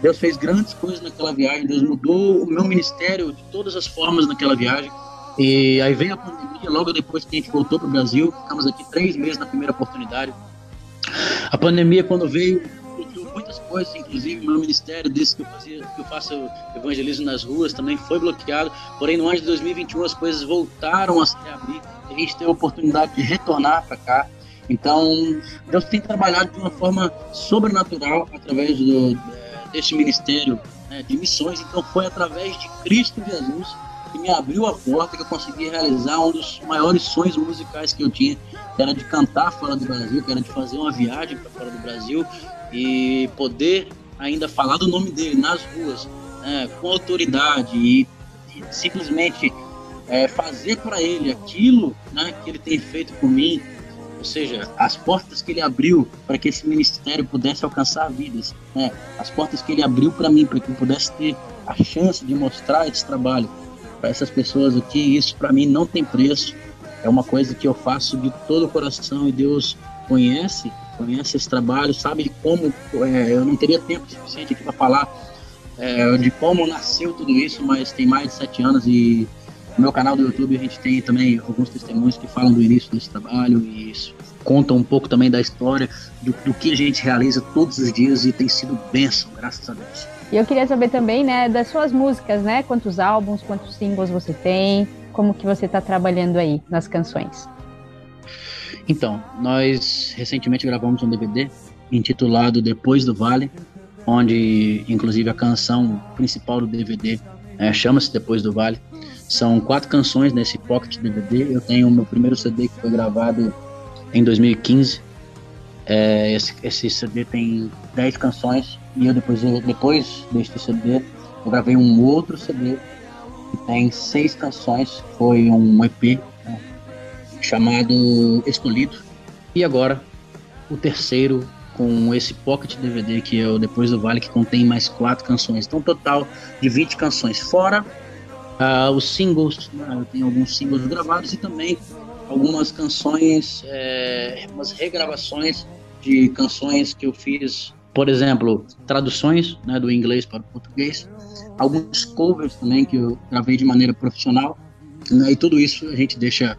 Deus fez grandes coisas naquela viagem, Deus mudou o meu ministério de todas as formas naquela viagem. E aí veio a pandemia, logo depois que a gente voltou para o Brasil, ficamos aqui três meses na primeira oportunidade. A pandemia, quando veio, muitas coisas, inclusive meu ministério disse que eu, fazia, que eu faço evangelismo nas ruas, também foi bloqueado. Porém, no ano de 2021 as coisas voltaram a se abrir. A gente teve a oportunidade de retornar para cá. Então, Deus tem trabalhado de uma forma sobrenatural através do, desse ministério né, de missões. Então, foi através de Cristo Jesus que me abriu a porta que eu consegui realizar um dos maiores sonhos musicais que eu tinha, que era de cantar fora do Brasil, que era de fazer uma viagem para fora do Brasil e poder ainda falar do nome dele nas ruas né, com autoridade e, e simplesmente é, fazer para ele aquilo né, que ele tem feito por mim, ou seja, as portas que ele abriu para que esse ministério pudesse alcançar vidas, né, as portas que ele abriu para mim para que eu pudesse ter a chance de mostrar esse trabalho para essas pessoas aqui, isso para mim não tem preço. É uma coisa que eu faço de todo o coração e Deus conhece conhece esse trabalho, sabe como é, eu não teria tempo suficiente aqui para falar é, de como nasceu tudo isso, mas tem mais de sete anos e no meu canal do YouTube a gente tem também alguns testemunhos que falam do início desse trabalho e isso contam um pouco também da história do, do que a gente realiza todos os dias e tem sido bênção, graças a Deus. E eu queria saber também, né, das suas músicas, né? Quantos álbuns, quantos singles você tem, como que você está trabalhando aí nas canções? Então, nós recentemente gravamos um DVD intitulado Depois do Vale, onde inclusive a canção principal do DVD é, chama-se Depois do Vale. São quatro canções nesse pocket DVD. Eu tenho o meu primeiro CD que foi gravado em 2015. É, esse, esse, CD tem dez canções e eu depois, depois deste CD eu gravei um outro CD que tem seis canções. Foi um EP chamado Escolhido. E agora o terceiro com esse pocket DVD que é o Depois do Vale, que contém mais quatro canções. Então, total de 20 canções. Fora ah, os singles, né? tenho alguns singles gravados e também algumas canções, é, umas regravações de canções que eu fiz, por exemplo, traduções né, do inglês para o português, alguns covers também que eu gravei de maneira profissional, né, e tudo isso a gente deixa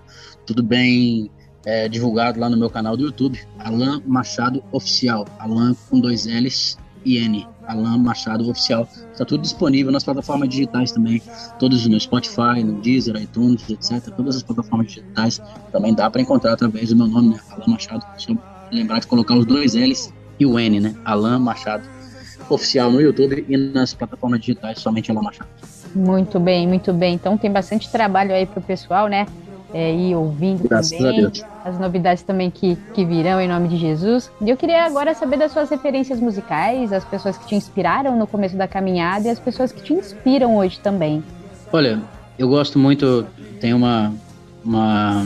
tudo bem é, divulgado lá no meu canal do YouTube, Alan Machado Oficial, Alan com dois L's e N, Alan Machado Oficial. Está tudo disponível nas plataformas digitais também, todos no Spotify, no Deezer, iTunes, etc. Todas as plataformas digitais também dá para encontrar através do meu nome, né? Alan Machado. Eu lembrar de colocar os dois L's e o N, né? Alan Machado Oficial no YouTube e nas plataformas digitais, somente Alan Machado. Muito bem, muito bem. Então tem bastante trabalho aí pro pessoal, né? É, ir ouvindo Graças também as novidades também que, que virão em nome de Jesus. E eu queria agora saber das suas referências musicais, as pessoas que te inspiraram no começo da caminhada e as pessoas que te inspiram hoje também. Olha, eu gosto muito, tem uma uma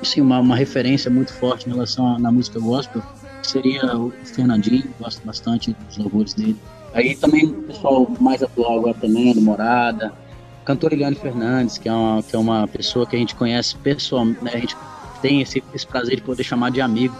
assim, uma, uma referência muito forte em relação à na música gospel, que seria o Fernandinho, gosto bastante dos louvores dele. Aí também o pessoal mais atual agora também, do Morada, cantor Eliane Fernandes, que é uma, que é uma pessoa que a gente conhece pessoalmente, né? a gente tem esse, esse prazer de poder chamar de amigo,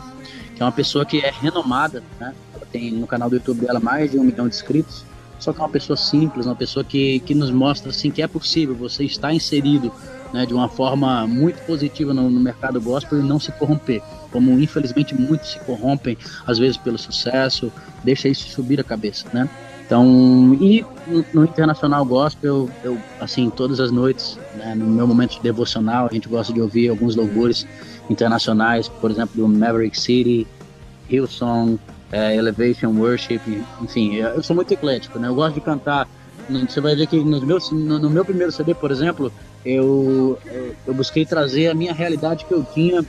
que é uma pessoa que é renomada, né? Ela tem no canal do YouTube dela mais de um milhão de inscritos, só que é uma pessoa simples, uma pessoa que, que nos mostra assim que é possível você estar inserido né, de uma forma muito positiva no, no mercado gospel e não se corromper, como infelizmente muitos se corrompem às vezes pelo sucesso, deixa isso subir a cabeça, né? Então, e no, internacional gospel, eu, assim, todas as noites, né, no meu momento de devocional, a gente gosta de ouvir alguns louvores internacionais, por exemplo, do Maverick City, Hillsong, eh, Elevation Worship, enfim, eu sou muito eclético, né? Eu gosto de cantar. Você vai ver que nos meus, no, no meu primeiro CD, por exemplo, eu, eu, eu busquei trazer a minha realidade que eu tinha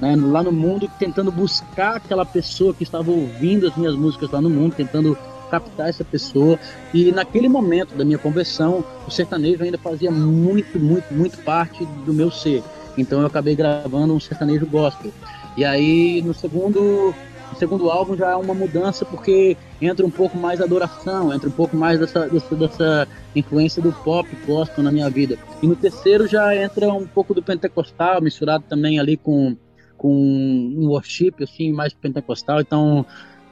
né, lá no mundo, tentando buscar aquela pessoa que estava ouvindo as minhas músicas lá no mundo, tentando captar essa pessoa. E naquele momento da minha conversão, o sertanejo ainda fazia muito, muito, muito parte do meu ser. Então eu acabei gravando um sertanejo gospel. E aí no segundo, segundo álbum já é uma mudança porque entra um pouco mais adoração, entra um pouco mais dessa, dessa, dessa influência do pop gospel na minha vida. E no terceiro já entra um pouco do pentecostal, misturado também ali com, com um worship assim mais pentecostal. Então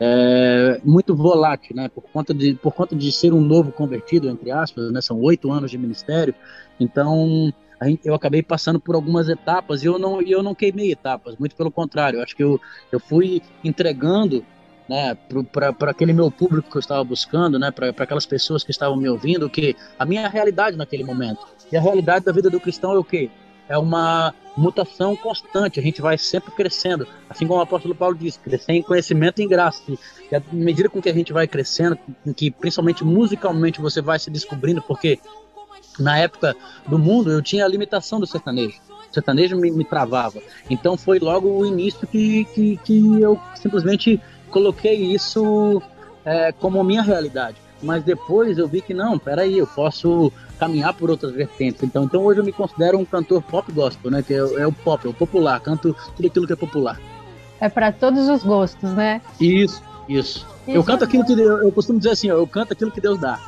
é, muito volátil, né? Por conta de por conta de ser um novo convertido entre aspas, né? São oito anos de ministério, então gente- eu acabei passando por algumas etapas e eu não eu não queimei etapas, muito pelo contrário, acho que eu, eu fui entregando né, para aquele meu público que eu estava buscando, né, para aquelas pessoas que estavam me ouvindo, que a minha realidade naquele momento. E a realidade da vida do cristão é o quê? É uma mutação constante, a gente vai sempre crescendo, assim como o apóstolo Paulo diz, crescer em conhecimento e em graça. E à medida com que a gente vai crescendo, que principalmente musicalmente você vai se descobrindo, porque na época do mundo eu tinha a limitação do sertanejo. O sertanejo me, me travava. Então foi logo o início que, que, que eu simplesmente coloquei isso é, como minha realidade. Mas depois eu vi que não, peraí, eu posso caminhar por outras vertentes. Então, então hoje eu me considero um cantor pop gospel, né? Que é, o- é o pop, é o popular, canto tudo aquilo que é popular. É para todos os gostos, né? Isso, isso. Eu canto aquilo que eu, eu costumo dizer assim, ó, eu canto aquilo que Deus dá.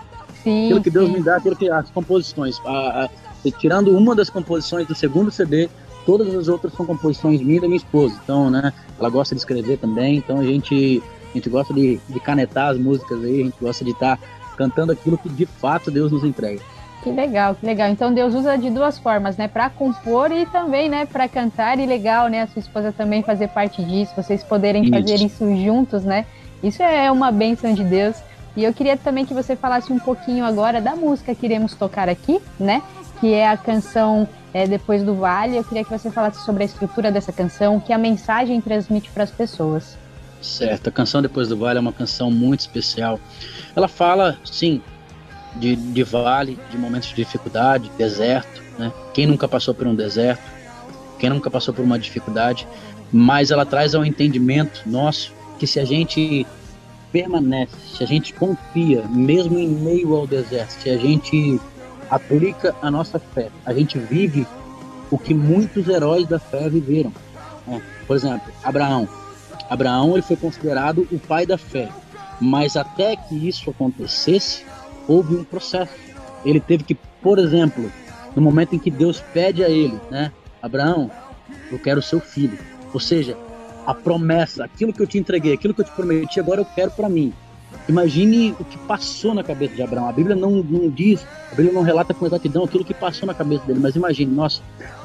Sim, aquilo que Deus sim. me dá, aquilo que as composições. A- a- tirando uma das composições do segundo CD, todas as outras são composições minhas e da minha esposa. Então, né, ela gosta de escrever também, então a gente, a gente gosta de, de canetar as músicas aí, a gente gosta de estar cantando aquilo que de fato Deus nos entrega. Que legal, que legal. Então Deus usa de duas formas, né? Para compor e também, né, para cantar e legal, né, a sua esposa também fazer parte disso, vocês poderem Isso. fazer isso juntos, né? Isso é uma bênção de Deus. E eu queria também que você falasse um pouquinho agora da música que iremos tocar aqui, né? Que é a canção é, Depois do Vale. Eu queria que você falasse sobre a estrutura dessa canção, que a mensagem transmite para as pessoas. Certo, a canção Depois do Vale é uma canção muito especial. Ela fala, sim, de, de vale, de momentos de dificuldade, deserto, né? Quem nunca passou por um deserto? Quem nunca passou por uma dificuldade? Mas ela traz ao entendimento nosso que se a gente permanece, se a gente confia, mesmo em meio ao deserto, se a gente aplica a nossa fé, a gente vive o que muitos heróis da fé viveram. né? Por exemplo, Abraão, Abraão ele foi considerado o pai da fé, mas até que isso acontecesse, houve um processo. Ele teve que, por exemplo, no momento em que Deus pede a ele, né, Abraão, eu quero seu filho. Ou seja, a promessa, aquilo que eu te entreguei, aquilo que eu te prometi, agora eu quero para mim. Imagine o que passou na cabeça de Abraão. A Bíblia não, não diz, a Bíblia não relata com exatidão aquilo que passou na cabeça dele, mas imagine, nossa,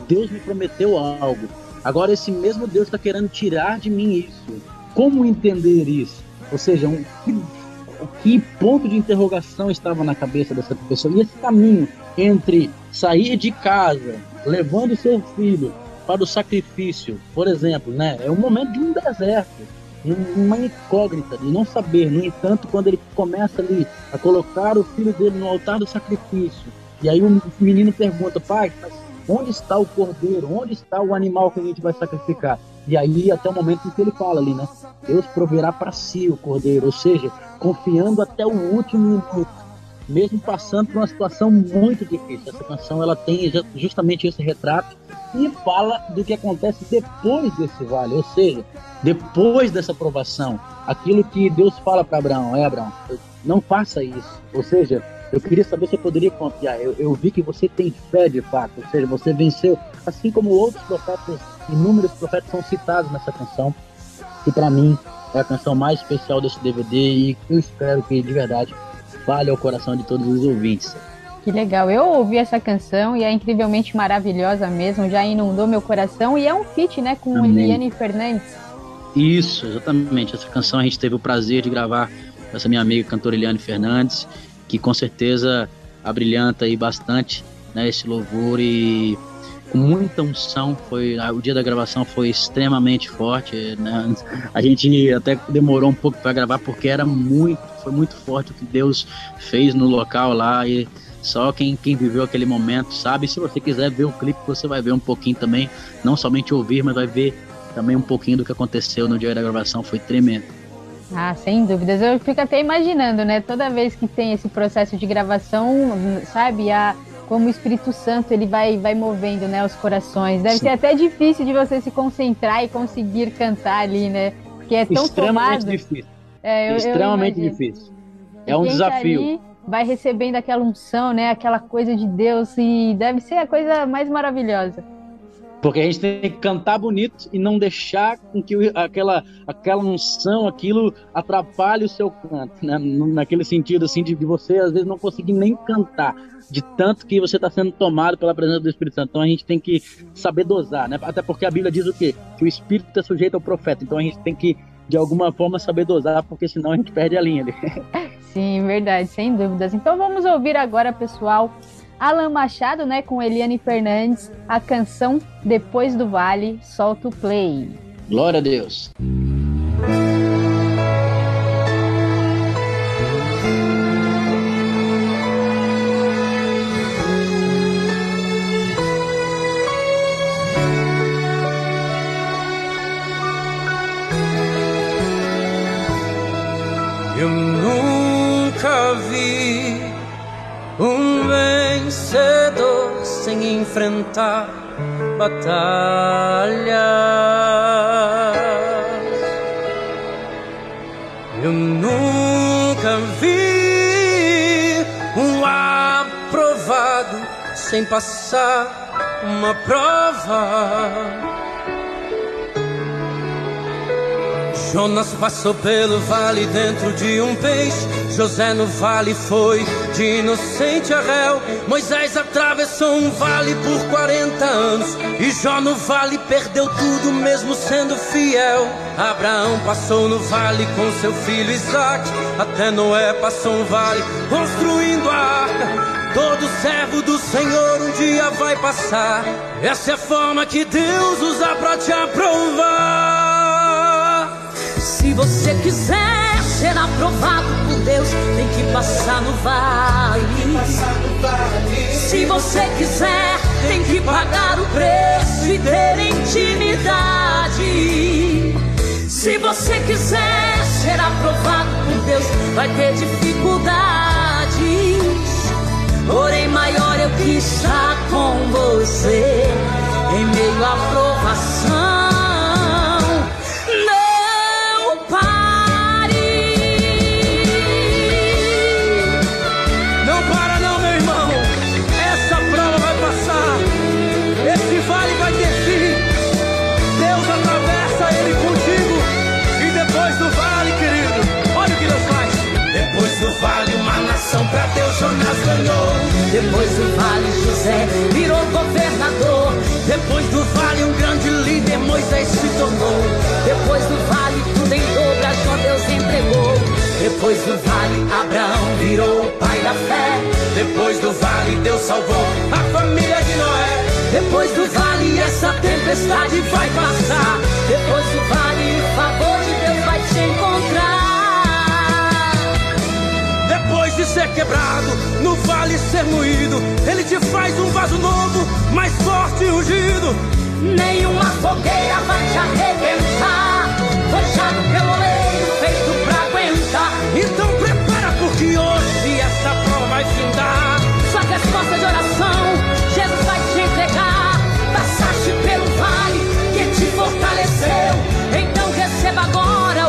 Deus me prometeu algo. Agora esse mesmo Deus está querendo tirar de mim isso. Como entender isso? Ou seja, um, que, que ponto de interrogação estava na cabeça dessa pessoa? E esse caminho entre sair de casa, levando seu filho para o sacrifício, por exemplo, né? É um momento de um deserto uma incógnita de não saber. No entanto, quando ele começa ali a colocar o filho dele no altar do sacrifício, e aí o menino pergunta, pai, mas onde está o cordeiro? Onde está o animal que a gente vai sacrificar? E aí até o momento em que ele fala ali, né? Deus proverá para si o cordeiro, ou seja, confiando até o último minuto, mesmo passando por uma situação muito difícil. Essa canção ela tem justamente esse retrato e fala do que acontece depois desse vale, ou seja, depois dessa provação, aquilo que Deus fala para Abraão, é Abraão, não faça isso. Ou seja, eu queria saber se eu poderia confiar. Eu, eu, vi que você tem fé de fato, ou seja, você venceu, assim como outros profetas, inúmeros profetas são citados nessa canção, que para mim é a canção mais especial desse DVD e eu espero que de verdade fale ao coração de todos os ouvintes. Que legal. Eu ouvi essa canção e é incrivelmente maravilhosa mesmo, já inundou meu coração e é um feat, né, com Amém. Eliane Fernandes. Isso, exatamente. Essa canção a gente teve o prazer de gravar com essa minha amiga cantora Eliane Fernandes, que com certeza abrilhanta aí bastante né, esse louvor e muita unção. Foi, o dia da gravação foi extremamente forte. Né? A gente até demorou um pouco para gravar porque era muito, foi muito forte o que Deus fez no local lá e só quem, quem viveu aquele momento sabe. Se você quiser ver o clipe, você vai ver um pouquinho também. Não somente ouvir, mas vai ver também um pouquinho do que aconteceu no dia da gravação. Foi tremendo. Ah, sem dúvidas. Eu fico até imaginando, né? Toda vez que tem esse processo de gravação, sabe? A, como o Espírito Santo ele vai, vai movendo né, os corações. Deve Sim. ser até difícil de você se concentrar e conseguir cantar ali, né? Porque é tão Extremamente tomado. difícil. É, eu, Extremamente eu difícil. É um desafio. Ali, vai recebendo aquela unção, né? Aquela coisa de Deus e deve ser a coisa mais maravilhosa. Porque a gente tem que cantar bonito e não deixar com que aquela, aquela unção, aquilo atrapalhe o seu canto, né? Naquele sentido assim de, de você às vezes não conseguir nem cantar, de tanto que você está sendo tomado pela presença do Espírito Santo. Então a gente tem que saber dosar, né? Até porque a Bíblia diz o quê? Que o Espírito é sujeito ao profeta. Então a gente tem que de alguma forma saber dosar, porque senão a gente perde a linha ali. [LAUGHS] Sim, verdade, sem dúvidas. Então vamos ouvir agora, pessoal, Alan Machado, né, com Eliane Fernandes, a canção Depois do Vale, solta o play. Glória a Deus. Eu nunca vi um vencedor sem enfrentar batalhas. Eu nunca vi um aprovado sem passar uma prova. Jonas passou pelo vale dentro de um peixe. José no vale foi de inocente a réu. Moisés atravessou um vale por 40 anos. E Jó no vale perdeu tudo, mesmo sendo fiel. Abraão passou no vale com seu filho Isaac. Até Noé passou um vale construindo a arca. Todo servo do Senhor um dia vai passar. Essa é a forma que Deus usa pra te aprovar. Se você quiser ser aprovado por Deus, tem que passar no vale. Se você quiser, tem que pagar o preço e ter intimidade. Se você quiser ser aprovado por Deus, vai ter dificuldades. Porém, maior é o que está com você em meio à provação. Depois do vale, José virou governador. Depois do vale, um grande líder, Moisés se tornou. Depois do vale, tudo em dobro, a Jó Deus entregou. Depois do vale, Abraão virou o pai da fé. Depois do vale, Deus salvou a família de Noé. Depois do vale, essa tempestade vai passar. Depois do vale, favor de ser quebrado, no vale ser moído, ele te faz um vaso novo, mais forte e ungido. Nenhuma fogueira vai te arrebentar. Forjado pelo leiro, feito pra aguentar. Então prepara, porque hoje essa prova vai findar. Sua resposta de oração, Jesus vai te entregar. Passaste pelo vale que te fortaleceu. Então receba agora o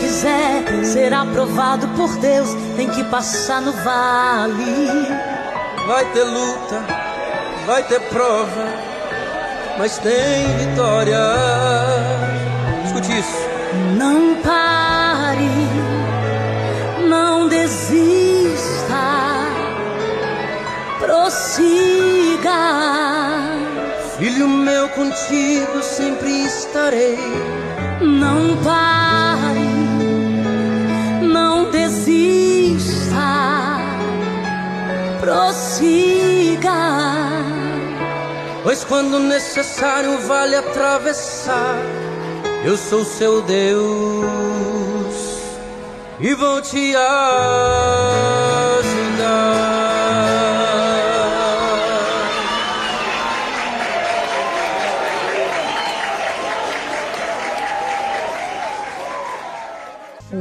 quiser ser aprovado por Deus, tem que passar no vale. Vai ter luta, vai ter prova, mas tem vitória. Escute isso. Não pare, não desista, prossiga. Filho meu, contigo sempre estarei. Não pare, prossiga. Pois quando necessário vale atravessar, eu sou seu Deus e vou te ajudar.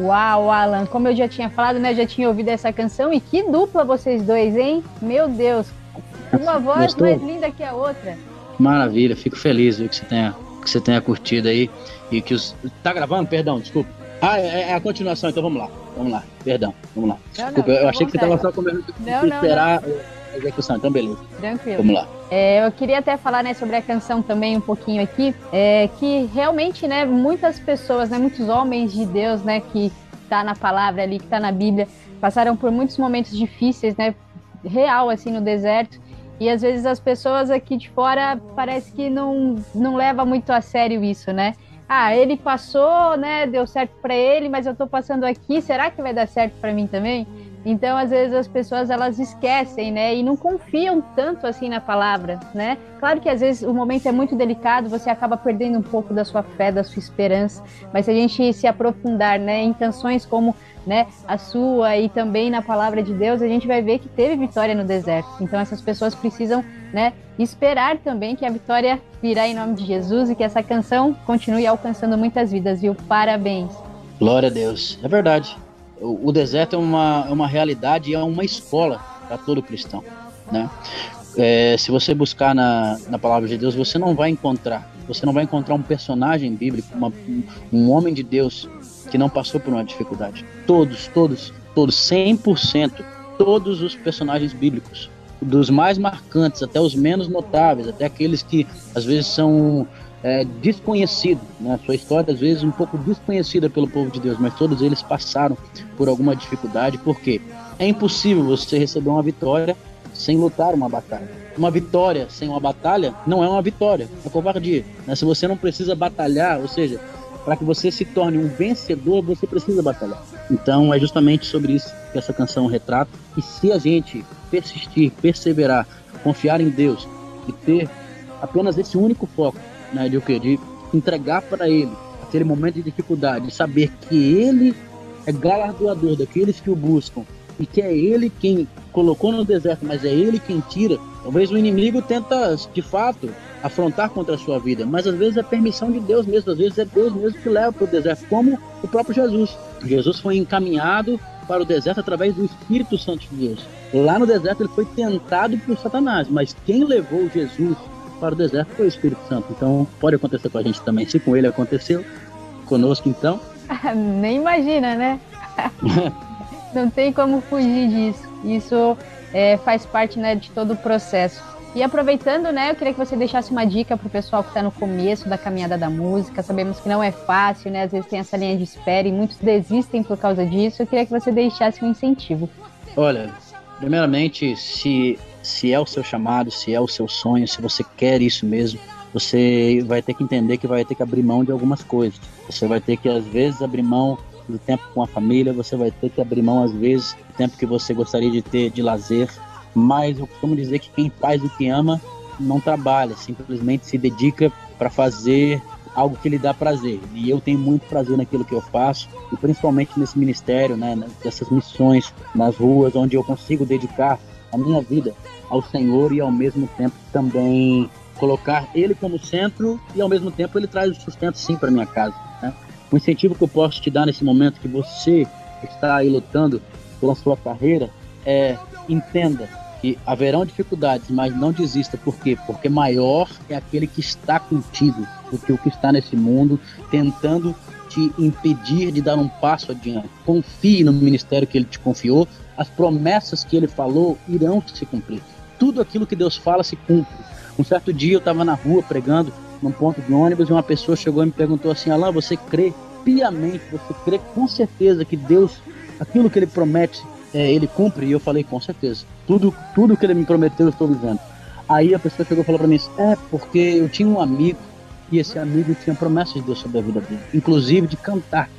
Uau, Alan, como eu já tinha falado, né? Já tinha ouvido essa canção e que dupla vocês dois, hein? Meu Deus, uma voz Gostou? mais linda que a outra. Maravilha, fico feliz viu, que você tenha que você tenha curtido aí e que os tá gravando, perdão, desculpa. Ah, é, é a continuação, então vamos lá, vamos lá, perdão, vamos lá. Não, Desculpa, não, eu à achei que você tava só comendo Não, não, esperar a execução, então beleza. Tranquilo. Vamos lá. É, eu queria até falar né, sobre a canção também um pouquinho aqui, é, que realmente, né, muitas pessoas, né, muitos homens de Deus, né, que tá na palavra ali, que tá na Bíblia, passaram por muitos momentos difíceis, né, real assim no deserto. E às vezes as pessoas aqui de fora parece que não não leva muito a sério isso, né? Ah, ele passou, né, deu certo para ele, mas eu tô passando aqui, será que vai dar certo para mim também? Então, às vezes as pessoas elas esquecem, né, e não confiam tanto assim na palavra, né? Claro que às vezes o momento é muito delicado, você acaba perdendo um pouco da sua fé, da sua esperança, mas se a gente se aprofundar, né, em canções como, né, a sua e também na palavra de Deus, a gente vai ver que teve vitória no deserto. Então, essas pessoas precisam, né, esperar também que a vitória virá em nome de Jesus e que essa canção continue alcançando muitas vidas, viu? Parabéns. Glória a Deus. É verdade. O, deserto é uma, é uma realidade é uma escola para todo cristão. Né? É, se você buscar na, na palavra de Deus, você não vai encontrar. Você não vai encontrar um personagem bíblico, uma, um homem de Deus que não passou por uma dificuldade. Todos, todos, todos, 100%, todos os personagens bíblicos, dos mais marcantes até os menos notáveis, até aqueles que às vezes são é, desconhecidos, né? Sua história às vezes um pouco desconhecida pelo povo de Deus, mas todos eles passaram por alguma dificuldade, porque é impossível você receber uma vitória sem lutar uma batalha. Uma vitória sem uma batalha não é uma vitória, é covardia. Né? Se você não precisa batalhar, ou seja, para que você se torne um vencedor, você precisa batalhar. Então é justamente sobre isso que essa canção retrata. E se a gente persistir, perseverar, confiar em Deus e ter apenas esse único foco, né, de o quê? De entregar para Ele aquele momento de dificuldade, de saber que Ele é galardoador daqueles que o buscam e que é Ele quem colocou no deserto, mas é Ele quem tira. Talvez o inimigo tenta, de fato, afrontar contra a sua vida, mas às vezes é permissão de Deus mesmo, às vezes é Deus mesmo que leva para o deserto, como o próprio Jesus. Jesus foi encaminhado para o deserto através do Espírito Santo de Deus. Lá no deserto ele foi tentado por Satanás, mas quem levou Jesus para o deserto foi o Espírito Santo. Então pode acontecer com a gente também. Se com ele aconteceu, conosco então. [LAUGHS] Nem imagina, né? [LAUGHS] Não tem como fugir disso. Isso é, faz parte né, de todo o processo. E aproveitando, né, eu queria que você deixasse uma dica pro pessoal que está no começo da caminhada da música. Sabemos que não é fácil, né? Às vezes tem essa linha de espera e muitos desistem por causa disso. Eu queria que você deixasse um incentivo. Olha, primeiramente, se, se é o seu chamado, se é o seu sonho, se você quer isso mesmo, você vai ter que entender que vai ter que abrir mão de algumas coisas. Você vai ter que, às vezes, abrir mão do tempo com a família, você vai ter que abrir mão, às vezes, do tempo que você gostaria de ter de lazer. Mas eu costumo dizer que quem faz o que ama não trabalha, simplesmente se dedica para fazer algo que lhe dá prazer. E eu tenho muito prazer naquilo que eu faço, e principalmente nesse ministério, né, nessas missões nas ruas, onde eu consigo dedicar a minha vida ao Senhor e ao mesmo tempo também colocar Ele como centro e ao mesmo tempo Ele traz o sustento sim para minha casa. Né? O incentivo que eu posso te dar nesse momento que você está aí lutando pela sua carreira é entenda que haverão dificuldades, mas não desista. Por quê? Porque maior é aquele que está contigo do que o que está nesse mundo, tentando te impedir de dar um passo adiante. Confie no ministério que ele te confiou, as promessas que ele falou irão se cumprir. Tudo aquilo que Deus fala se cumpre. Um certo dia eu estava na rua pregando, num ponto de ônibus, e uma pessoa chegou e me perguntou assim: Alain, você crê piamente, você crê com certeza que Deus, aquilo que ele promete, é, ele cumpre? E eu falei: com certeza. Tudo, tudo que ele me prometeu, eu estou vivendo. Aí a pessoa chegou e falou para mim: é, porque eu tinha um amigo e esse amigo tinha promessas de Deus sobre a vida dele, inclusive de cantar.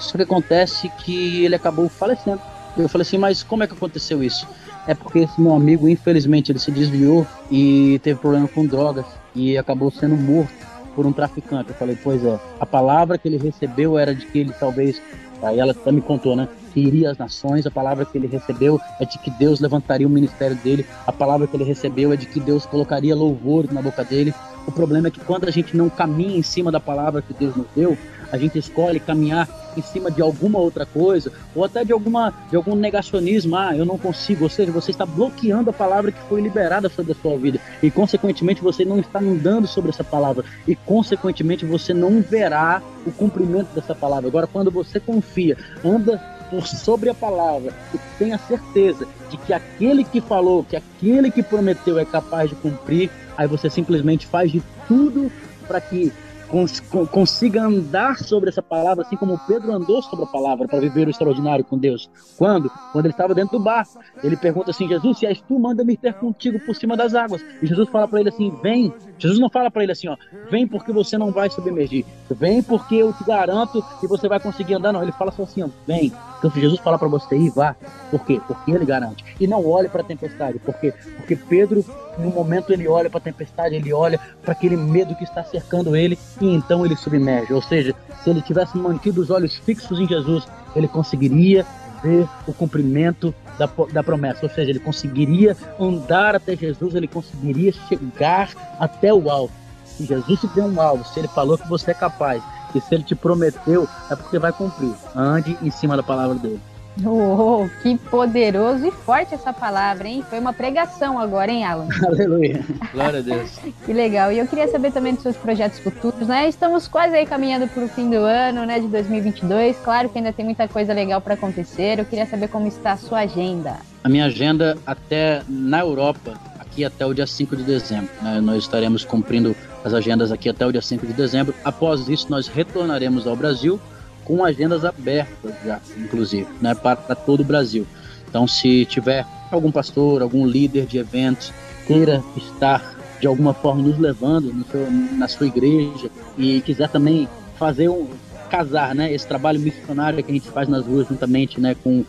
Só que acontece que ele acabou falecendo. Eu falei assim, mas como é que aconteceu isso? É porque esse meu amigo, infelizmente, ele se desviou e teve problema com drogas e acabou sendo morto por um traficante. Eu falei, pois é, a palavra que ele recebeu era de que ele talvez, aí ela me contou, né? Que iria às nações, a palavra que ele recebeu é de que Deus levantaria o ministério dele, a palavra que ele recebeu é de que Deus colocaria louvor na boca dele. O problema é que quando a gente não caminha em cima da palavra que Deus nos deu, a gente escolhe caminhar em cima de alguma outra coisa, ou até de, alguma, de algum negacionismo, ah, eu não consigo, ou seja, você está bloqueando a palavra que foi liberada sobre a sua vida, e consequentemente você não está andando sobre essa palavra, e consequentemente você não verá o cumprimento dessa palavra. Agora, quando você confia, anda por sobre a palavra e tenha certeza de que aquele que falou, que aquele que prometeu é capaz de cumprir, aí você simplesmente faz de tudo para que cons consiga andar sobre essa palavra, assim como Pedro andou sobre a palavra para viver o extraordinário com Deus. Quando? Quando ele estava dentro do barco. Ele pergunta assim: Jesus, se és tu, manda-me ter contigo por cima das águas. E Jesus fala para ele assim: Vem. Jesus não fala para ele assim: ó, Vem porque você não vai submergir. Vem porque eu te garanto que você vai conseguir andar. Não, ele fala só assim: ó, Vem. Então, se Jesus fala para você ir, vá. Por quê? Porque ele garante. E não olhe para a tempestade. Por quê? Porque Pedro, no momento, ele olha para a tempestade, ele olha para aquele medo que está cercando ele e então ele submerge. Ou seja, se ele tivesse mantido os olhos fixos em Jesus, ele conseguiria ver o cumprimento da, da promessa. Ou seja, ele conseguiria andar até Jesus, ele conseguiria chegar até o alto. Se Jesus te deu um alvo, se ele falou que você é capaz, e se ele te prometeu, é porque vai cumprir. Ande em cima da palavra dele. Oh, que poderoso e forte essa palavra, hein? Foi uma pregação agora, hein, Alan? [LAUGHS] Aleluia. Glória a Deus. que legal. E eu queria saber também dos seus projetos futuros, né? Estamos quase aí caminhando para o fim do ano, né, de 2022. Claro que ainda tem muita coisa legal para acontecer. Eu queria saber como está a sua agenda. A minha agenda até na Europa, aqui até o dia 5 de dezembro. Né? Nós estaremos cumprindo as agendas aqui até o dia 5 de dezembro. Após isso, nós retornaremos ao Brasil com agendas abertas já, inclusive, né, para, para todo o Brasil. Então, se tiver algum pastor, algum líder de eventos queira estar de alguma forma nos levando seu, na sua igreja e quiser também fazer um casar, né, esse trabalho missionário que a gente faz nas ruas juntamente, né, com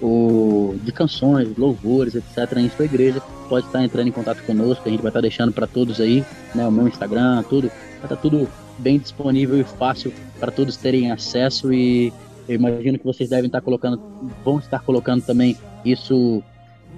o de canções, louvores, etc, em sua igreja, pode estar entrando em contato conosco, a gente vai estar deixando para todos aí, né, o meu Instagram, tudo, vai estar tudo bem disponível e fácil para todos terem acesso e eu imagino que vocês devem estar colocando, vão estar colocando também isso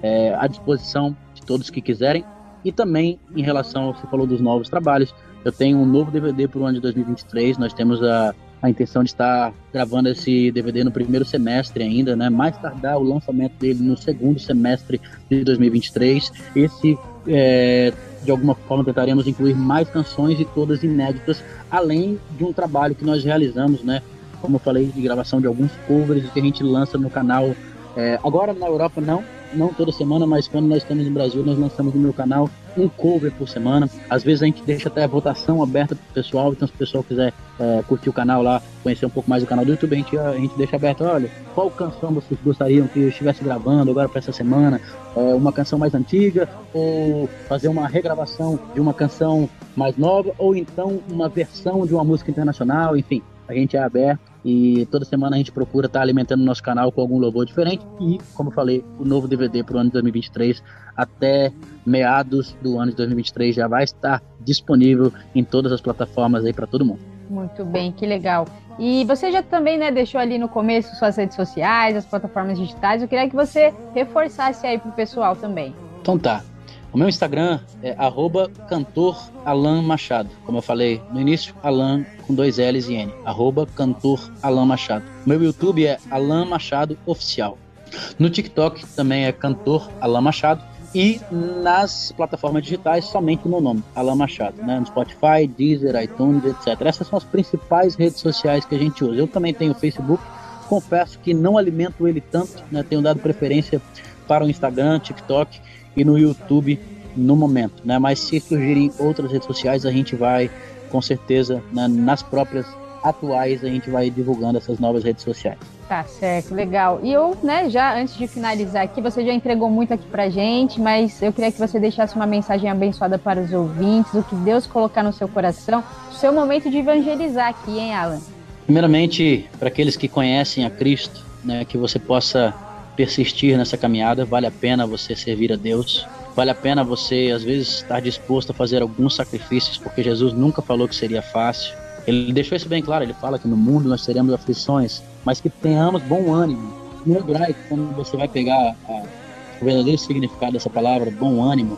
é, à disposição de todos que quiserem. E também em relação, você falou dos novos trabalhos, eu tenho um novo DVD para o ano de 2023, nós temos a, a intenção de estar gravando esse DVD no primeiro semestre ainda, né? Mais tardar o lançamento dele no segundo semestre de 2023. Esse é, de alguma forma tentaremos incluir mais canções e todas inéditas, além de um trabalho que nós realizamos, né? Como eu falei, de gravação de alguns covers que a gente lança no canal. É, agora na Europa não, não toda semana, mas quando nós estamos no Brasil, nós lançamos no meu canal um cover por semana. Às vezes a gente deixa até a votação aberta pro pessoal, então se o pessoal quiser é, curtir o canal lá, conhecer um pouco mais do canal do YouTube, a gente, a gente deixa aberto, olha, qual canção vocês gostariam que eu estivesse gravando agora para essa semana? É, uma canção mais antiga, ou fazer uma regravação de uma canção mais nova, ou então uma versão de uma música internacional, enfim, a gente é aberto e toda semana a gente procura estar alimentando o nosso canal com algum louvor diferente e, como eu falei, o novo DVD para o ano de 2023 até meados do ano de 2023 já vai estar disponível em todas as plataformas aí para todo mundo. Muito bem, que legal. E você já também né, deixou ali no começo suas redes sociais, as plataformas digitais. Eu queria que você reforçasse aí pro pessoal também. Então tá. O meu Instagram é arroba cantor Alan Machado. Como eu falei no início, Alan com dois L's e N. Arroba cantor Alan Machado. Meu YouTube é Alan Machado Oficial. No TikTok também é cantor Alan Machado. E nas plataformas digitais, somente o meu nome, Alan Machado, né? No Spotify, Deezer, iTunes, etc. Essas são as principais redes sociais que a gente usa. Eu também tenho o Facebook, confesso que não alimento ele tanto, né? Tenho dado preferência para o Instagram, TikTok e no YouTube no momento, né? Mas se surgirem outras redes sociais, a gente vai, com certeza, né, nas próprias atuais, a gente vai divulgando essas novas redes sociais. Tá certo, legal. E eu, né, já antes de finalizar aqui, você já entregou muito aqui pra gente, mas eu queria que você deixasse uma mensagem abençoada para os ouvintes, o que Deus colocar no seu coração, o seu momento de evangelizar aqui, hein, Alan? Primeiramente, para aqueles que conhecem a Cristo, né, que você possa persistir nessa caminhada, vale a pena você servir a Deus, vale a pena você, às vezes, estar disposto a fazer alguns sacrifícios, porque Jesus nunca falou que seria fácil. Ele deixou isso bem claro, ele fala que no mundo nós teremos aflições, mas que tenhamos bom ânimo. No hebraico, quando você vai pegar a, o verdadeiro significado dessa palavra, bom ânimo,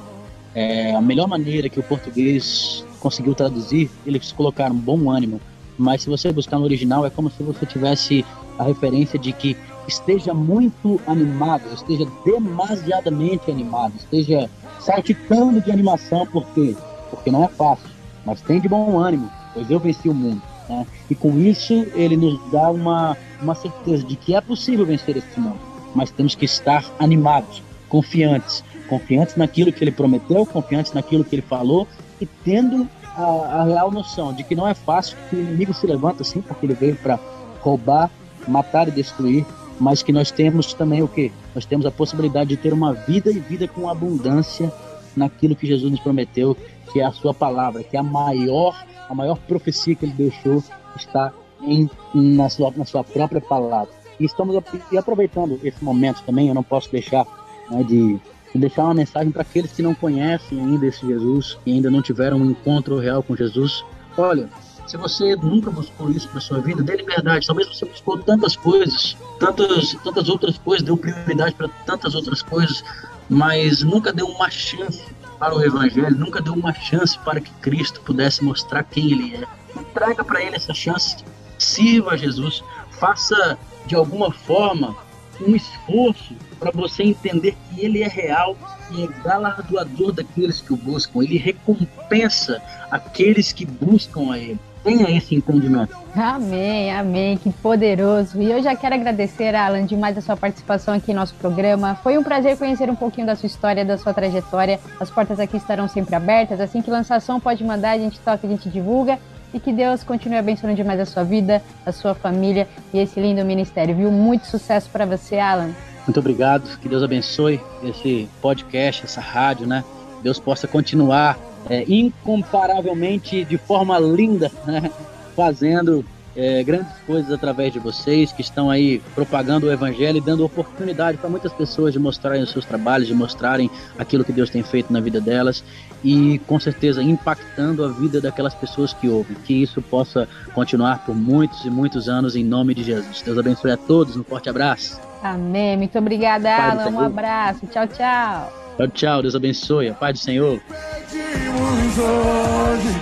é, a melhor maneira que o português conseguiu traduzir, eles colocaram bom ânimo, mas se você buscar no original, é como se você tivesse a referência de que esteja muito animado, esteja demasiadamente animado, esteja saltitando de animação, por quê? Porque não é fácil, mas tem de bom ânimo, pois eu venci o mundo. Né? E com isso ele nos dá uma, uma certeza de que é possível vencer esse mundo, mas temos que estar animados, confiantes, confiantes naquilo que ele prometeu, confiantes naquilo que ele falou e tendo a, a real noção de que não é fácil, que o inimigo se levanta assim, porque ele veio para roubar, matar e destruir, mas que nós temos também o que? Nós temos a possibilidade de ter uma vida e vida com abundância naquilo que Jesus nos prometeu, que é a sua palavra, que é a maior, a maior profecia que ele deixou está em, na, sua, na sua própria palavra. E estamos e aproveitando esse momento também, eu não posso deixar né, de, de deixar uma mensagem para aqueles que não conhecem ainda esse Jesus, que ainda não tiveram um encontro real com Jesus. Olha, se você nunca buscou isso para sua vida, dê liberdade. Talvez você buscou tantas coisas, tantas, tantas outras coisas, deu prioridade para tantas outras coisas, mas nunca deu uma chance para o Evangelho, nunca deu uma chance para que Cristo pudesse mostrar quem Ele é. Entrega para Ele essa chance, sirva a Jesus, faça de alguma forma um esforço para você entender que Ele é real e é galardoador daqueles que o buscam. Ele recompensa aqueles que buscam a Ele tenha esse entendimento. Amém, amém, que poderoso. E eu já quero agradecer, Alan, demais a sua participação aqui em nosso programa. Foi um prazer conhecer um pouquinho da sua história, da sua trajetória. As portas aqui estarão sempre abertas. Assim que lançar som, pode mandar, a gente toca, a gente divulga. E que Deus continue abençoando demais a sua vida, a sua família e esse lindo ministério, viu? Muito sucesso para você, Alan. Muito obrigado, que Deus abençoe esse podcast, essa rádio, né? Deus possa continuar é, incomparavelmente de forma linda, né? fazendo é, grandes coisas através de vocês que estão aí propagando o evangelho e dando oportunidade para muitas pessoas de mostrarem os seus trabalhos, de mostrarem aquilo que Deus tem feito na vida delas e com certeza impactando a vida daquelas pessoas que ouvem. Que isso possa continuar por muitos e muitos anos em nome de Jesus. Deus abençoe a todos. Um forte abraço. Amém. Muito obrigada, Alan. Um abraço. Tchau, tchau. Tchau, tchau. Deus abençoe. A paz do Senhor. Pedimos hoje,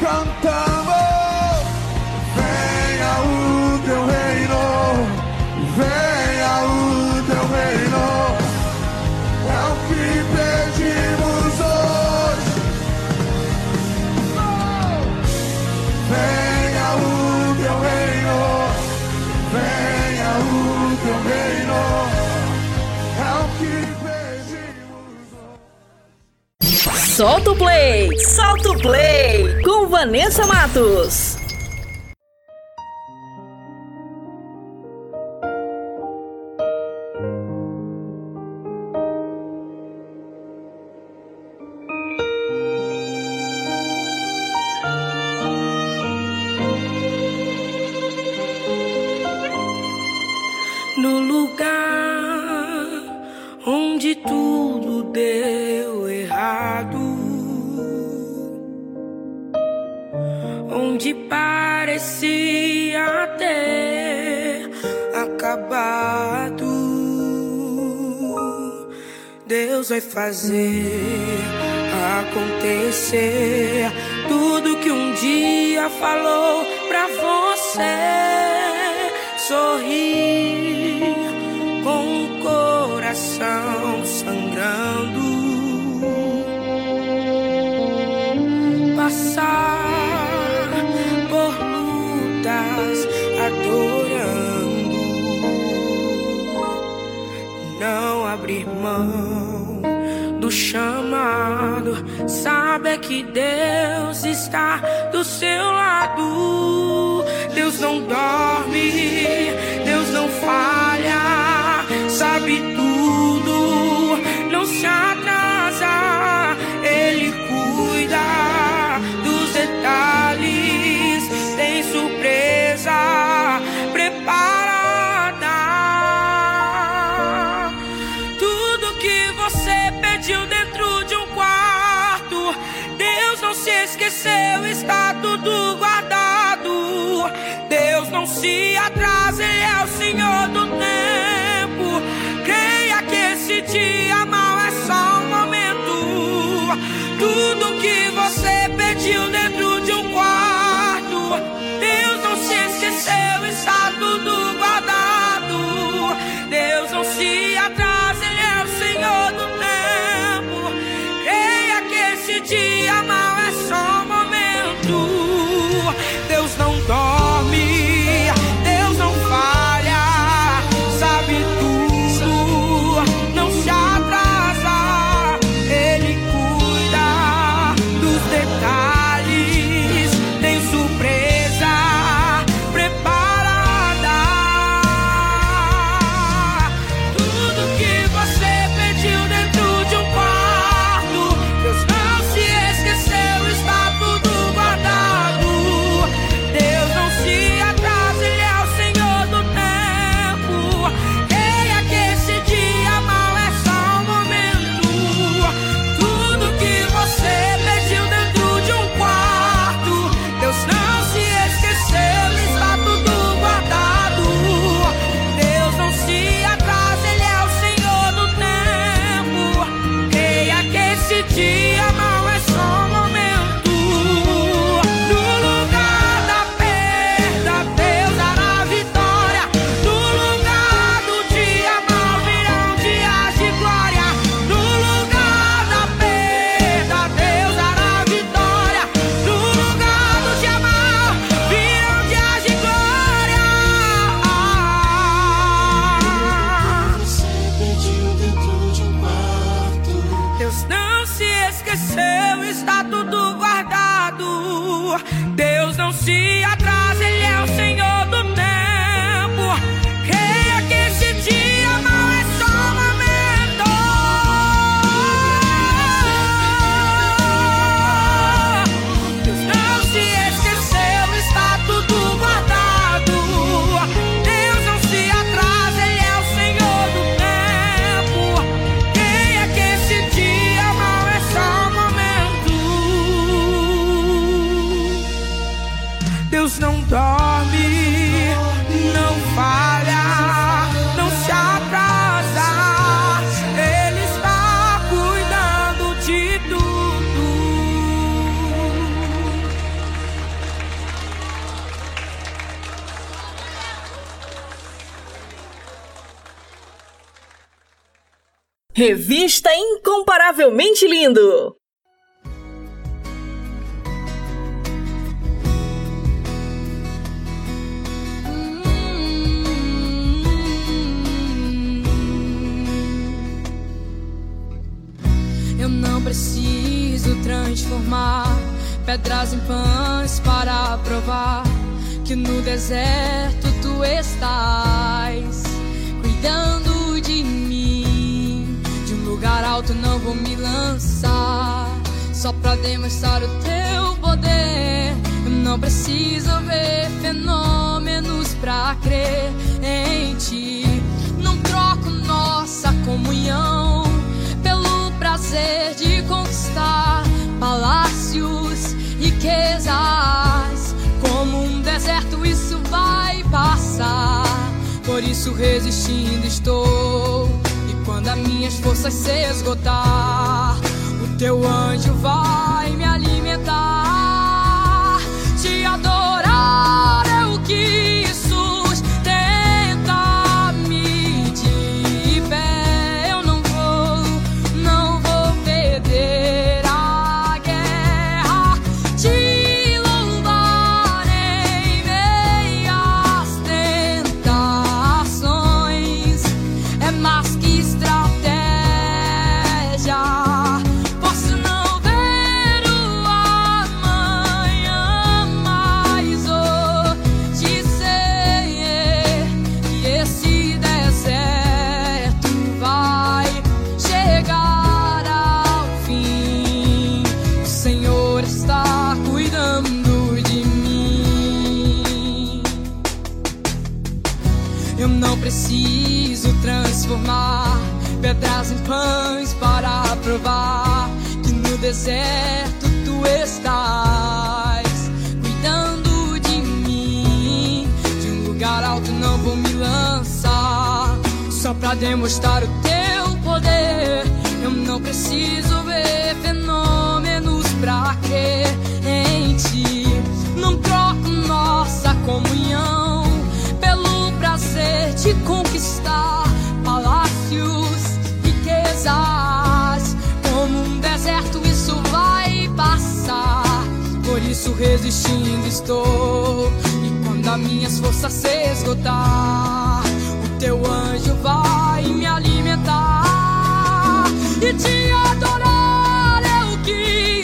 cantamos, venha o teu reino, venha Solta o play! Solta o play! Com Vanessa Matos. vai fazer acontecer tudo que um dia falou pra você. Sorrir que Deus está do seu lado. Deus não dói. não se atrasa, Ele é o Senhor do tempo. Creia que esse dia mal é só um momento. Tudo que você pediu dentro Revista Incomparavelmente Lindo! Eu não preciso transformar pedras em pães para provar que no deserto tu estás cuidando de mim. Lugar alto não vou me lançar só pra demonstrar o teu poder. Não preciso ver fenômenos pra crer em ti. Não troco nossa comunhão pelo prazer de conquistar palácios, riquezas. Como um deserto, isso vai passar. Por isso, resistindo estou. Quando as minhas forças se esgotar, o teu anjo vai me alimentar. Deserto tu estás cuidando de mim. De um lugar alto não vou me lançar só pra demonstrar o teu poder. Eu não preciso ver fenômenos pra crer em ti. Não troco nossa comunhão pelo prazer de conquistar palácios, riquezas. Isso, resistindo estou. E quando as minhas forças se esgotar, o teu anjo vai me alimentar e te adorar é o que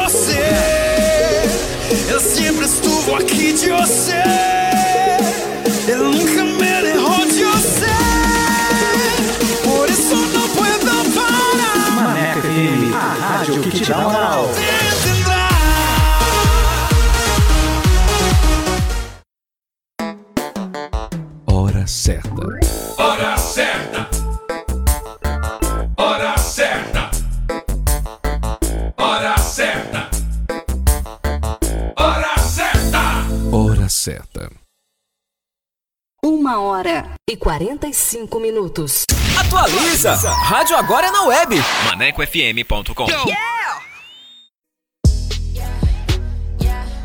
Que te dá moral. Uma hora e 45 minutos. Atualiza! Rádio agora é na web. ManecoFM.com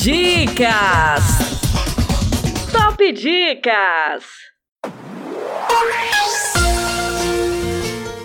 Dicas! Top Dicas!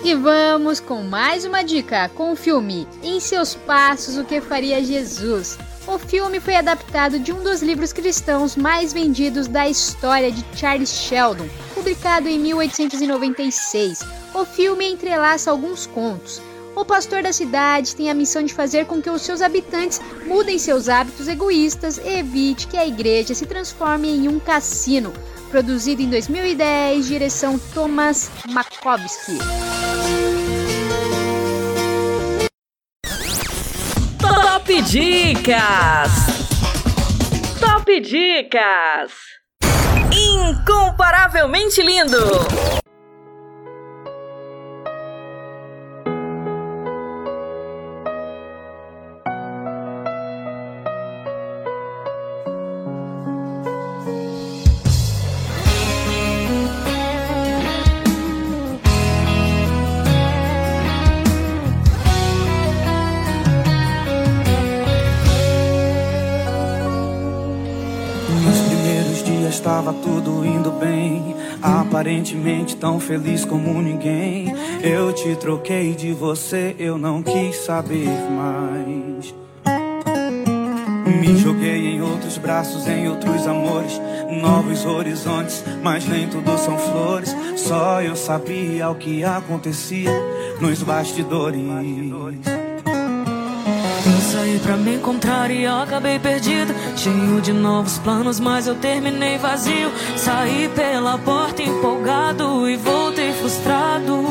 E vamos com mais uma dica com o filme Em Seus Passos o que Faria Jesus. O filme foi adaptado de um dos livros cristãos mais vendidos da história de Charles Sheldon, publicado em 1896. O filme entrelaça alguns contos. O pastor da cidade tem a missão de fazer com que os seus habitantes mudem seus hábitos egoístas e evite que a igreja se transforme em um cassino. Produzido em 2010, direção Thomas Makovsky. Top Dicas! Top Dicas! Incomparavelmente lindo! Aparentemente tão feliz como ninguém. Eu te troquei de você, eu não quis saber mais. Me joguei em outros braços, em outros amores, novos horizontes, mas nem tudo são flores. Só eu sabia o que acontecia nos bastidores. Saí pra me encontrar e acabei perdido. Cheio de novos planos, mas eu terminei vazio. Saí pela porta empolgado e voltei frustrado.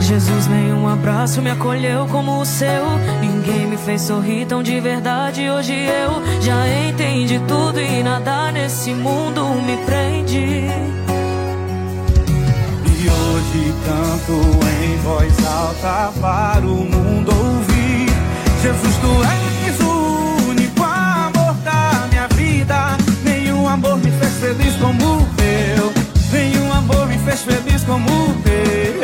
Jesus veio um abraço, me acolheu como o seu. Ninguém me fez sorrir tão de verdade. Hoje eu já entendi tudo e nada nesse mundo me prende. E hoje canto em voz alta para o mundo. Jesus, tu és o único amor da minha vida. Nenhum amor me fez feliz como o teu. Nenhum amor me fez feliz como o teu.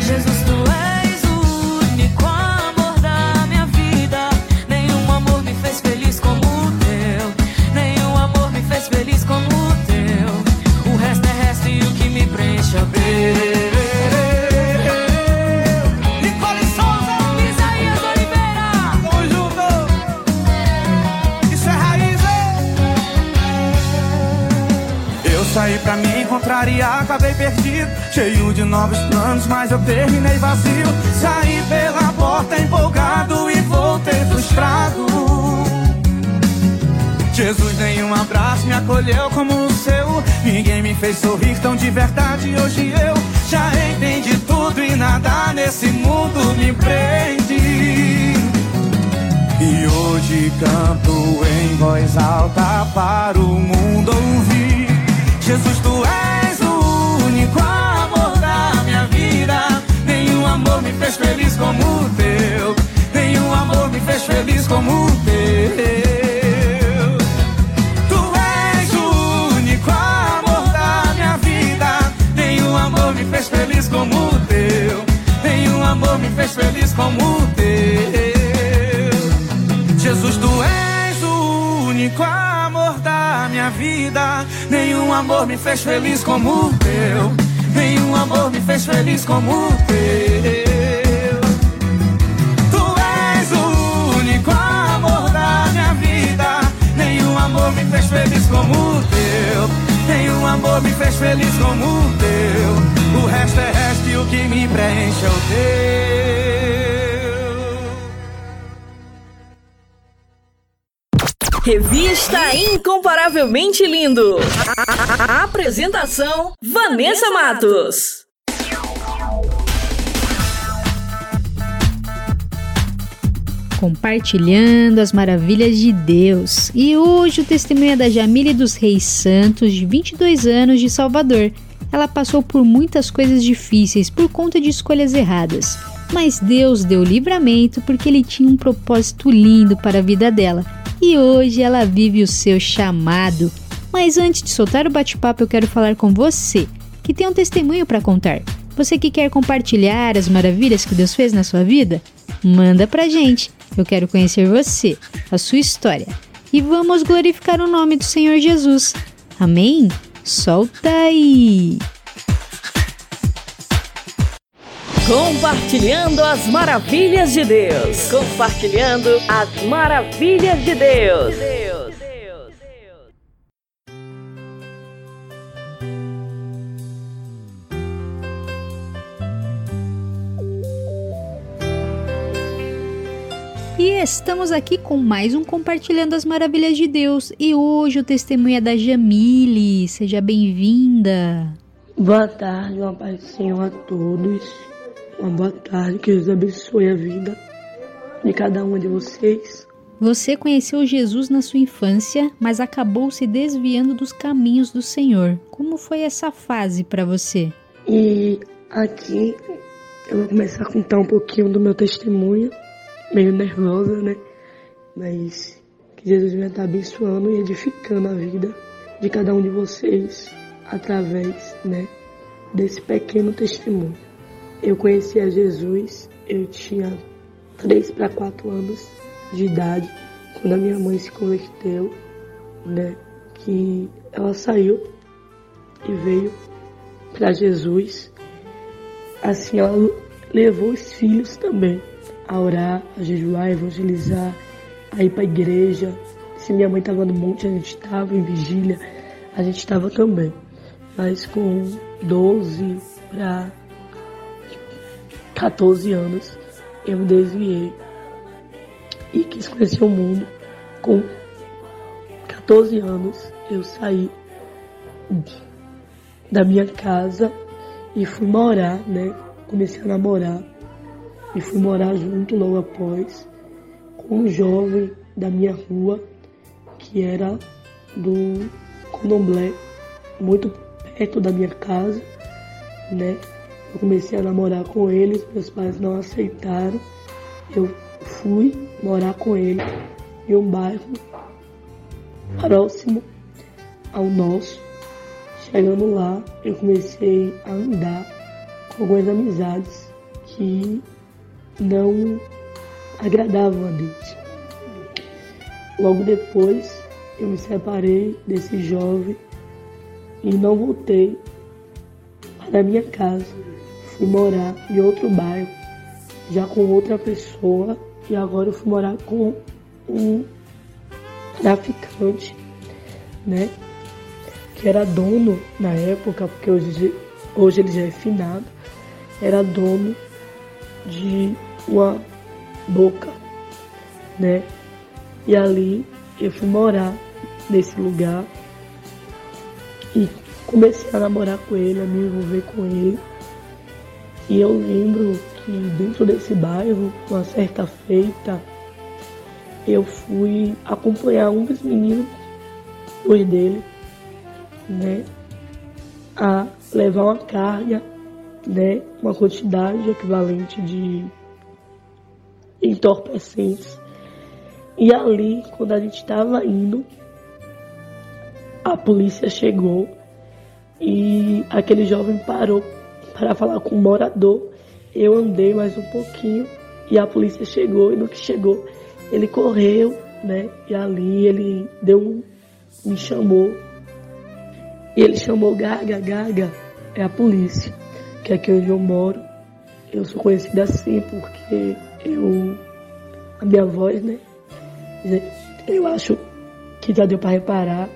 Jesus, tu és o único amor da minha vida. Nenhum amor me fez feliz como o teu. Nenhum amor me fez feliz como o teu. O resto é me preenche a ver. Pra me encontrar acabei perdido. Cheio de novos planos, mas eu terminei vazio. Saí pela porta empolgado e voltei frustrado. Jesus nenhum abraço me acolheu como o seu. Ninguém me fez sorrir tão de verdade. Hoje eu já entendi tudo e nada nesse mundo me prende. E hoje canto em voz alta para o mundo ouvir. Jesus, tu és o único amor da minha vida. Nenhum amor me fez feliz como o teu. Nenhum amor me fez feliz como o teu. Tu és o único amor da minha vida. Nenhum amor me fez feliz como o teu. Nenhum amor me fez feliz como o teu. Jesus, tu és o único amor minha vida. Nenhum amor me fez feliz como o teu. Nenhum amor me fez feliz como o teu. Tu és o único amor da minha vida. Nenhum amor me fez feliz como o teu. Nenhum amor me fez feliz como o teu. O resto é resto e o que me preenche é o teu. Revista Incomparavelmente Lindo. A- a- a- Apresentação: Vanessa Matos. compartilhando as maravilhas de Deus. E hoje o testemunho é da Jamile dos Reis Santos, de 22 anos, de Salvador. Ela passou por muitas coisas difíceis por conta de escolhas erradas, mas Deus deu livramento porque ele tinha um propósito lindo para a vida dela. E hoje ela vive o seu chamado. Mas antes de soltar o bate-papo, eu quero falar com você, que tem um testemunho para contar. Você que quer compartilhar as maravilhas que Deus fez na sua vida? Manda pra gente. Eu quero conhecer você, a sua história. E vamos glorificar o nome do Senhor Jesus. Amém? Solta aí! Compartilhando as maravilhas de Deus. Compartilhando as maravilhas de Deus. E estamos aqui com mais um Compartilhando as Maravilhas de Deus. E hoje o testemunho é da Jamile. Seja bem-vinda. Boa tarde, uma paz do Senhor a todos. Uma boa tarde, que Deus abençoe a vida de cada um de vocês. Você conheceu Jesus na sua infância, mas acabou se desviando dos caminhos do Senhor. Como foi essa fase para você? E aqui eu vou começar a contar um pouquinho do meu testemunho, meio nervosa, né? Mas que Jesus venha estar abençoando e edificando a vida de cada um de vocês através, né, desse pequeno testemunho. Eu conheci a Jesus, eu tinha 3 para 4 anos de idade, quando a minha mãe se converteu, né, que ela saiu e veio para Jesus. Assim, ela levou os filhos também a orar, a jejuar, a evangelizar, a ir para a igreja. Se minha mãe estava no monte, a gente estava em vigília, a gente estava também. Mas com 12 para 14 anos, eu desviei e quis conhecer o mundo. Com 14 anos, eu saí da minha casa e fui morar, né? Comecei a namorar e fui morar junto logo após com um jovem da minha rua que era do Condomblé, muito perto da minha casa, né? Eu comecei a namorar com ele, meus pais não aceitaram. Eu fui morar com ele em um bairro próximo ao nosso. Chegando lá, eu comecei a andar com algumas amizades que não agradavam a Deus. Logo depois, eu me separei desse jovem e não voltei da minha casa. Fui morar em outro bairro, já com outra pessoa, e agora eu fui morar com um traficante, né? Que era dono na época, porque hoje, hoje ele já é finado, era dono de uma boca, né? E ali eu fui morar nesse lugar e comecei a namorar com ele, a me envolver com ele. E eu lembro que dentro desse bairro, uma certa feita, eu fui acompanhar um dos meninos, dois dele, né, a levar uma carga, né, uma quantidade equivalente de entorpecentes. E ali, quando a gente estava indo, a polícia chegou e aquele jovem parou para falar com o morador. Eu andei mais um pouquinho e a polícia chegou e no que chegou ele correu, né? E ali ele deu um, me chamou. E ele chamou Gaga, Gaga é a polícia, que é aqui onde eu moro. Eu sou conhecida assim porque eu a minha voz, né? Eu acho que já deu para reparar.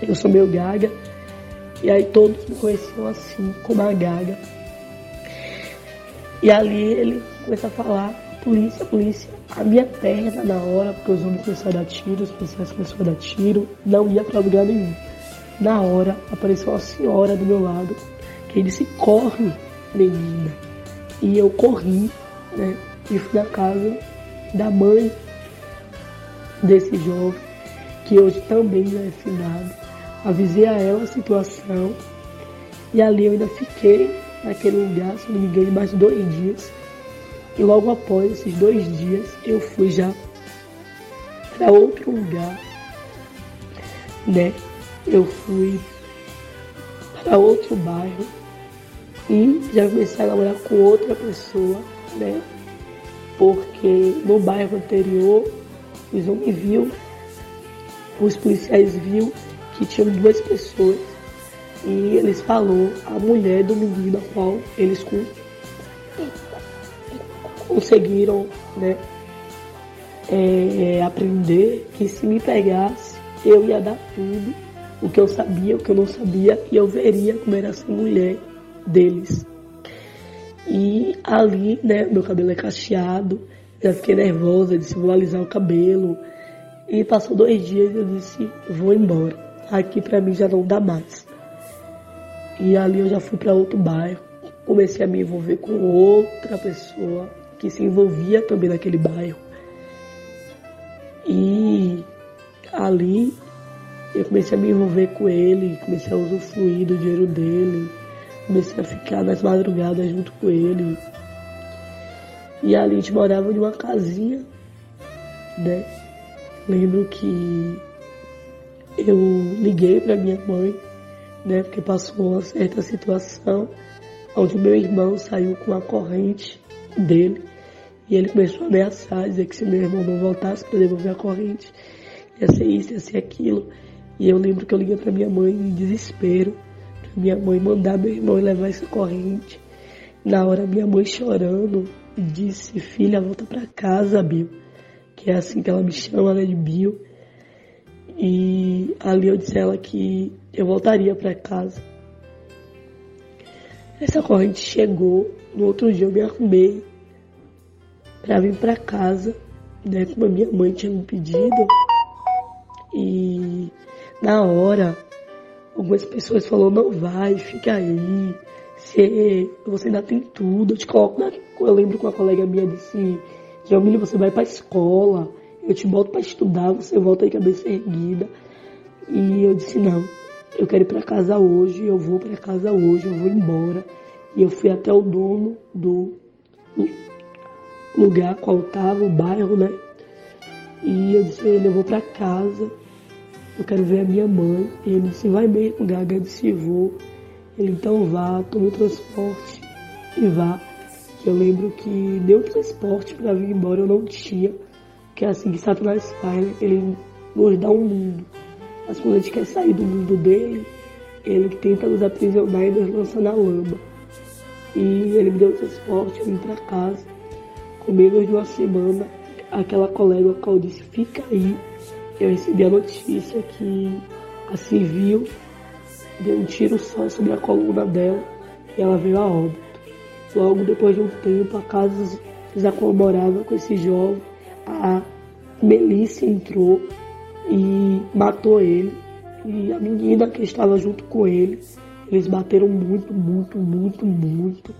Eu sou meio gaga. E aí todos me conheciam assim, como a gaga. E ali ele começa a falar, polícia, polícia. A minha perna na hora, porque os homens começaram a dar tiro, os policiais começaram a dar tiro, não ia para lugar nenhum. Na hora apareceu uma senhora do meu lado, que disse, corre, menina. E eu corri, né? E fui na casa da mãe desse jovem, que hoje também já é finado. Avisei a ela a situação e ali eu ainda fiquei naquele lugar, se não me engano, mais dois dias. E logo após esses dois dias eu fui já para outro lugar, né? Eu fui para outro bairro e já comecei a namorar com outra pessoa, né? Porque no bairro anterior os homens viu, os policiais viu que tinham duas pessoas e eles falou a mulher do menino a qual eles conseguiram né, é, aprender que se me pegasse eu ia dar tudo, o que eu sabia, o que eu não sabia, e eu veria como era essa mulher deles. E ali, né, meu cabelo é cacheado, já fiquei nervosa, disse vou alisar o cabelo. E passou dois dias e eu disse, vou embora. Aqui pra mim já não dá mais. E ali eu já fui para outro bairro. Comecei a me envolver com outra pessoa que se envolvia também naquele bairro. E ali eu comecei a me envolver com ele, comecei a usufruir do dinheiro dele, comecei a ficar nas madrugadas junto com ele. E ali a gente morava em uma casinha, né? Lembro que eu liguei para minha mãe, né? Porque passou uma certa situação onde meu irmão saiu com a corrente dele e ele começou a ameaçar, dizer que se meu irmão não voltasse para devolver a corrente, ia ser isso, ia ser aquilo. E eu lembro que eu liguei para minha mãe em desespero, para minha mãe mandar meu irmão levar essa corrente. Na hora minha mãe chorando, disse, filha, volta para casa, Bill. Que é assim que ela me chama, né, de Bill. E ali eu disse a ela que eu voltaria para casa. Essa corrente chegou, no outro dia eu me arrumei para vir para casa, né, como a minha mãe tinha me pedido. E na hora, algumas pessoas falaram, não vai, fica aí, você, você ainda tem tudo, eu te coloco na eu lembro que uma colega minha disse, Jamile, você vai pra escola, eu te boto para estudar, você volta aí cabeça erguida. E eu disse, não, eu quero ir para casa hoje, eu vou para casa hoje, eu vou embora. E eu fui até o dono do lugar qual estava, o bairro, né? E eu disse a ele, eu vou para casa, eu quero ver a minha mãe. E ele disse, vai mesmo, Gaga, eu disse, vou. Ele, então vá, tome o transporte e vá eu lembro que nenhum transporte para vir embora eu não tinha, que é assim que Satanás faz, ele nos dá um mundo. Mas quando a gente quer sair do mundo dele, ele tenta nos aprisionar e nos lança na lama. E ele me deu transporte, eu vim para casa. Com menos de uma semana, aquela colega qual disse, fica aí. Eu recebi a notícia que a civil deu um tiro só sobre a coluna dela e ela veio a óbito. Logo depois de um tempo, a casa já comemorava com esse jovem. A Melissa entrou e matou ele. E a menina que estava junto com ele, eles bateram muito, muito, muito, muito.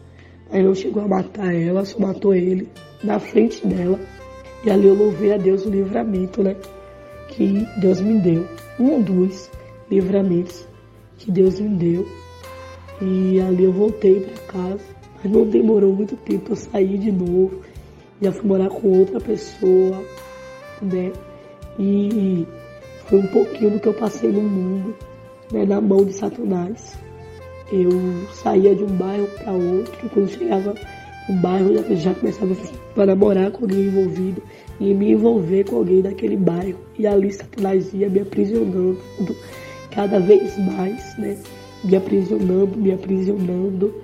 Aí não chegou a matar ela, só matou ele na frente dela. E ali eu louvei a Deus o livramento, né? Que Deus me deu. Um dos livramentos que Deus me deu. E ali eu voltei para casa. Mas não demorou muito tempo, eu saí de novo. Já fui morar com outra pessoa, né? E foi um pouquinho do que eu passei no mundo, né? Na mão de Satanás. Eu saía de um bairro para outro, quando chegava no bairro já, já começava a namorar com alguém envolvido e me envolver com alguém daquele bairro. E ali Satanás ia me aprisionando cada vez mais, né? Me aprisionando, me aprisionando.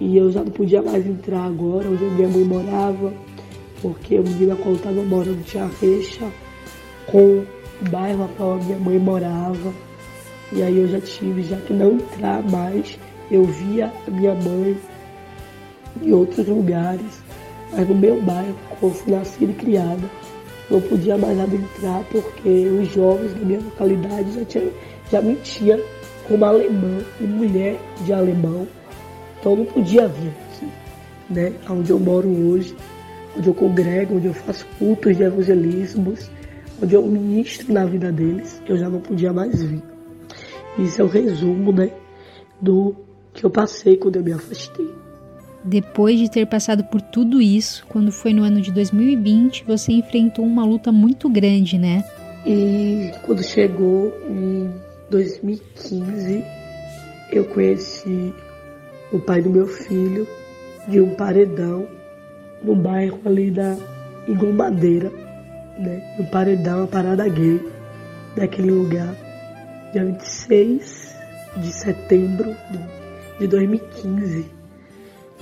E eu já não podia mais entrar agora, onde minha mãe morava, porque eu estava morando tinha recha com o bairro a qual a minha mãe morava. E aí eu já tive já que não entrar mais eu via a minha mãe em outros lugares, mas no meu bairro, como fui nascida e criada, não podia mais adentrar porque os jovens da minha localidade já, tinha, já me tinham como alemã e mulher de alemão. Então não podia vir aqui, né? Onde eu moro hoje, onde eu congrego, onde eu faço cultos de evangelismos, onde eu ministro na vida deles, eu já não podia mais vir. Isso é o resumo, né? Do que eu passei quando eu me afastei. Depois de ter passado por tudo isso, quando foi no ano de 2020, você enfrentou uma luta muito grande, né? E quando chegou em 2015, eu conheci o pai do meu filho de um paredão no bairro ali da Igumadeira, né? Um paredão, uma parada gay daquele lugar. Dia 26 de setembro de 2015,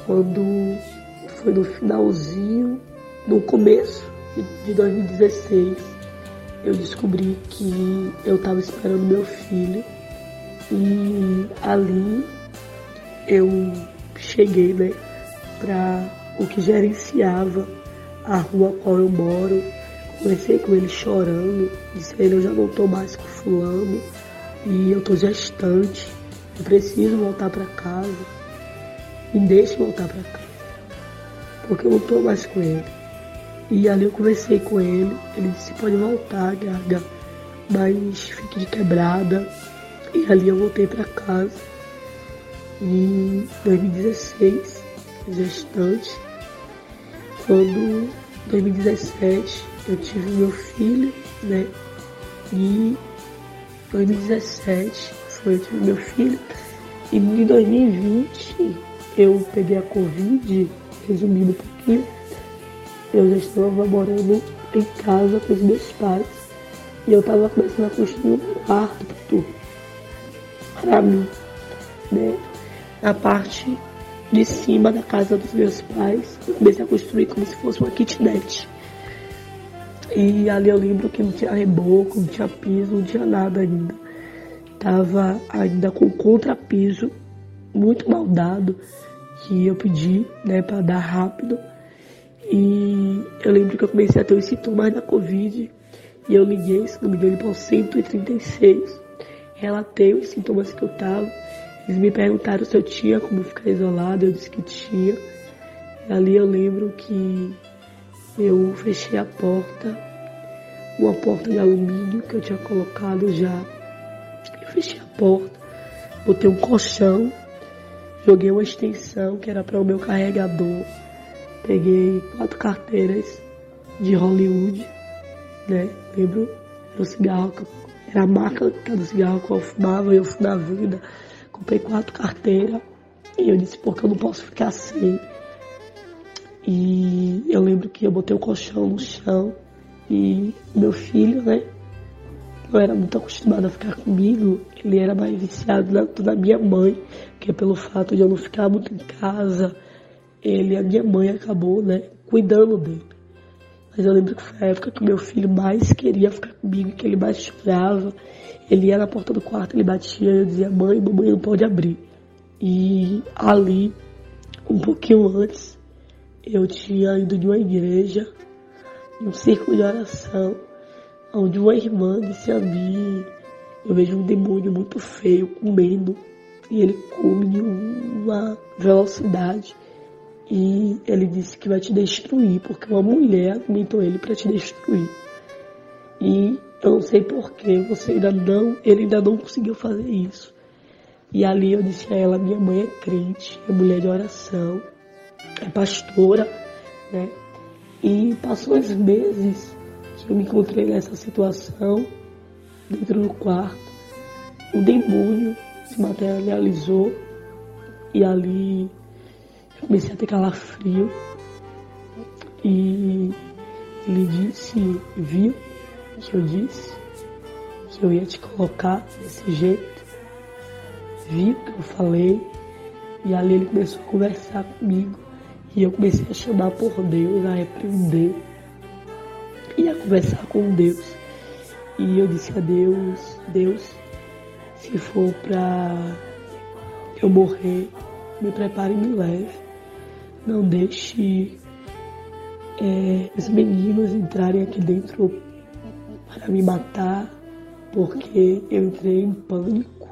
quando foi no finalzinho, no começo de 2016, eu descobri que eu estava esperando meu filho e ali eu cheguei né, para o que gerenciava a rua qual eu moro. Conversei com ele chorando, disse a ele eu já não estou mais com fulano e eu estou gestante eu preciso voltar para casa. Me deixe voltar para casa. Porque eu não estou mais com ele. E ali eu conversei com ele. Ele disse: pode voltar, Gaga, mas fique de quebrada. E ali eu voltei para casa. Em 2016, gestante. Quando, em 2017, eu tive meu filho, né? E 2017 foi eu tive meu filho. E em 2020 eu peguei a Covid, resumindo um pouquinho, eu já estava morando em casa com os meus pais. E eu estava começando a construir um quarto para mim. Né? Na parte de cima da casa dos meus pais, comecei a construir como se fosse uma kitnet. E ali eu lembro que não tinha reboco, não tinha piso, não tinha nada ainda estava ainda com contrapiso muito mal dado que eu pedi, né, para dar rápido. E eu lembro que eu comecei a ter os sintomas da Covid e eu liguei, se não me engano, para o 136. Relatei os sintomas que eu tava. Eles me perguntaram se eu tinha como ficar isolado, eu disse que tinha. E ali eu lembro que eu fechei a porta, uma porta de alumínio que eu tinha colocado já fechei a porta, botei um colchão, joguei uma extensão que era para o meu carregador, peguei quatro carteiras de Hollywood, né? Lembro? Era o cigarro, era a marca do cigarro que eu fumava e eu fui na vida. Comprei quatro carteiras e eu disse, porque eu não posso ficar sem. E eu lembro que eu botei o colchão no chão e meu filho, né? não era muito acostumado a ficar comigo, ele era mais viciado na, na minha mãe, que é pelo fato de eu não ficar muito em casa, ele, a minha mãe acabou, né, cuidando dele. Mas eu lembro que foi a época que meu filho mais queria ficar comigo, que ele mais chorava. Ele ia na porta do quarto, ele batia e eu dizia, mãe, mamãe não pode abrir. E ali, um pouquinho antes, eu tinha ido de uma igreja, em um círculo de oração, onde uma irmã disse a mim, eu vejo um demônio muito feio comendo, e ele come de uma velocidade. E ele disse que vai te destruir, porque uma mulher alimentou ele para te destruir. E eu não sei porquê, você ainda não, ele ainda não conseguiu fazer isso. E ali eu disse a ela, minha mãe é crente, é mulher de oração, é pastora, né? E passou uns meses que eu me encontrei nessa situação, dentro do quarto, o demônio se materializou e ali eu comecei a ter calafrio e ele disse, viu que eu disse que eu ia te colocar desse jeito, viu que eu falei e ali ele começou a conversar comigo e eu comecei a chamar por Deus, a repreender e a conversar com Deus. E eu disse a Deus, Deus, se for para eu morrer, me prepare e me leve. Não deixe é, os meninos entrarem aqui dentro para me matar, porque eu entrei em pânico.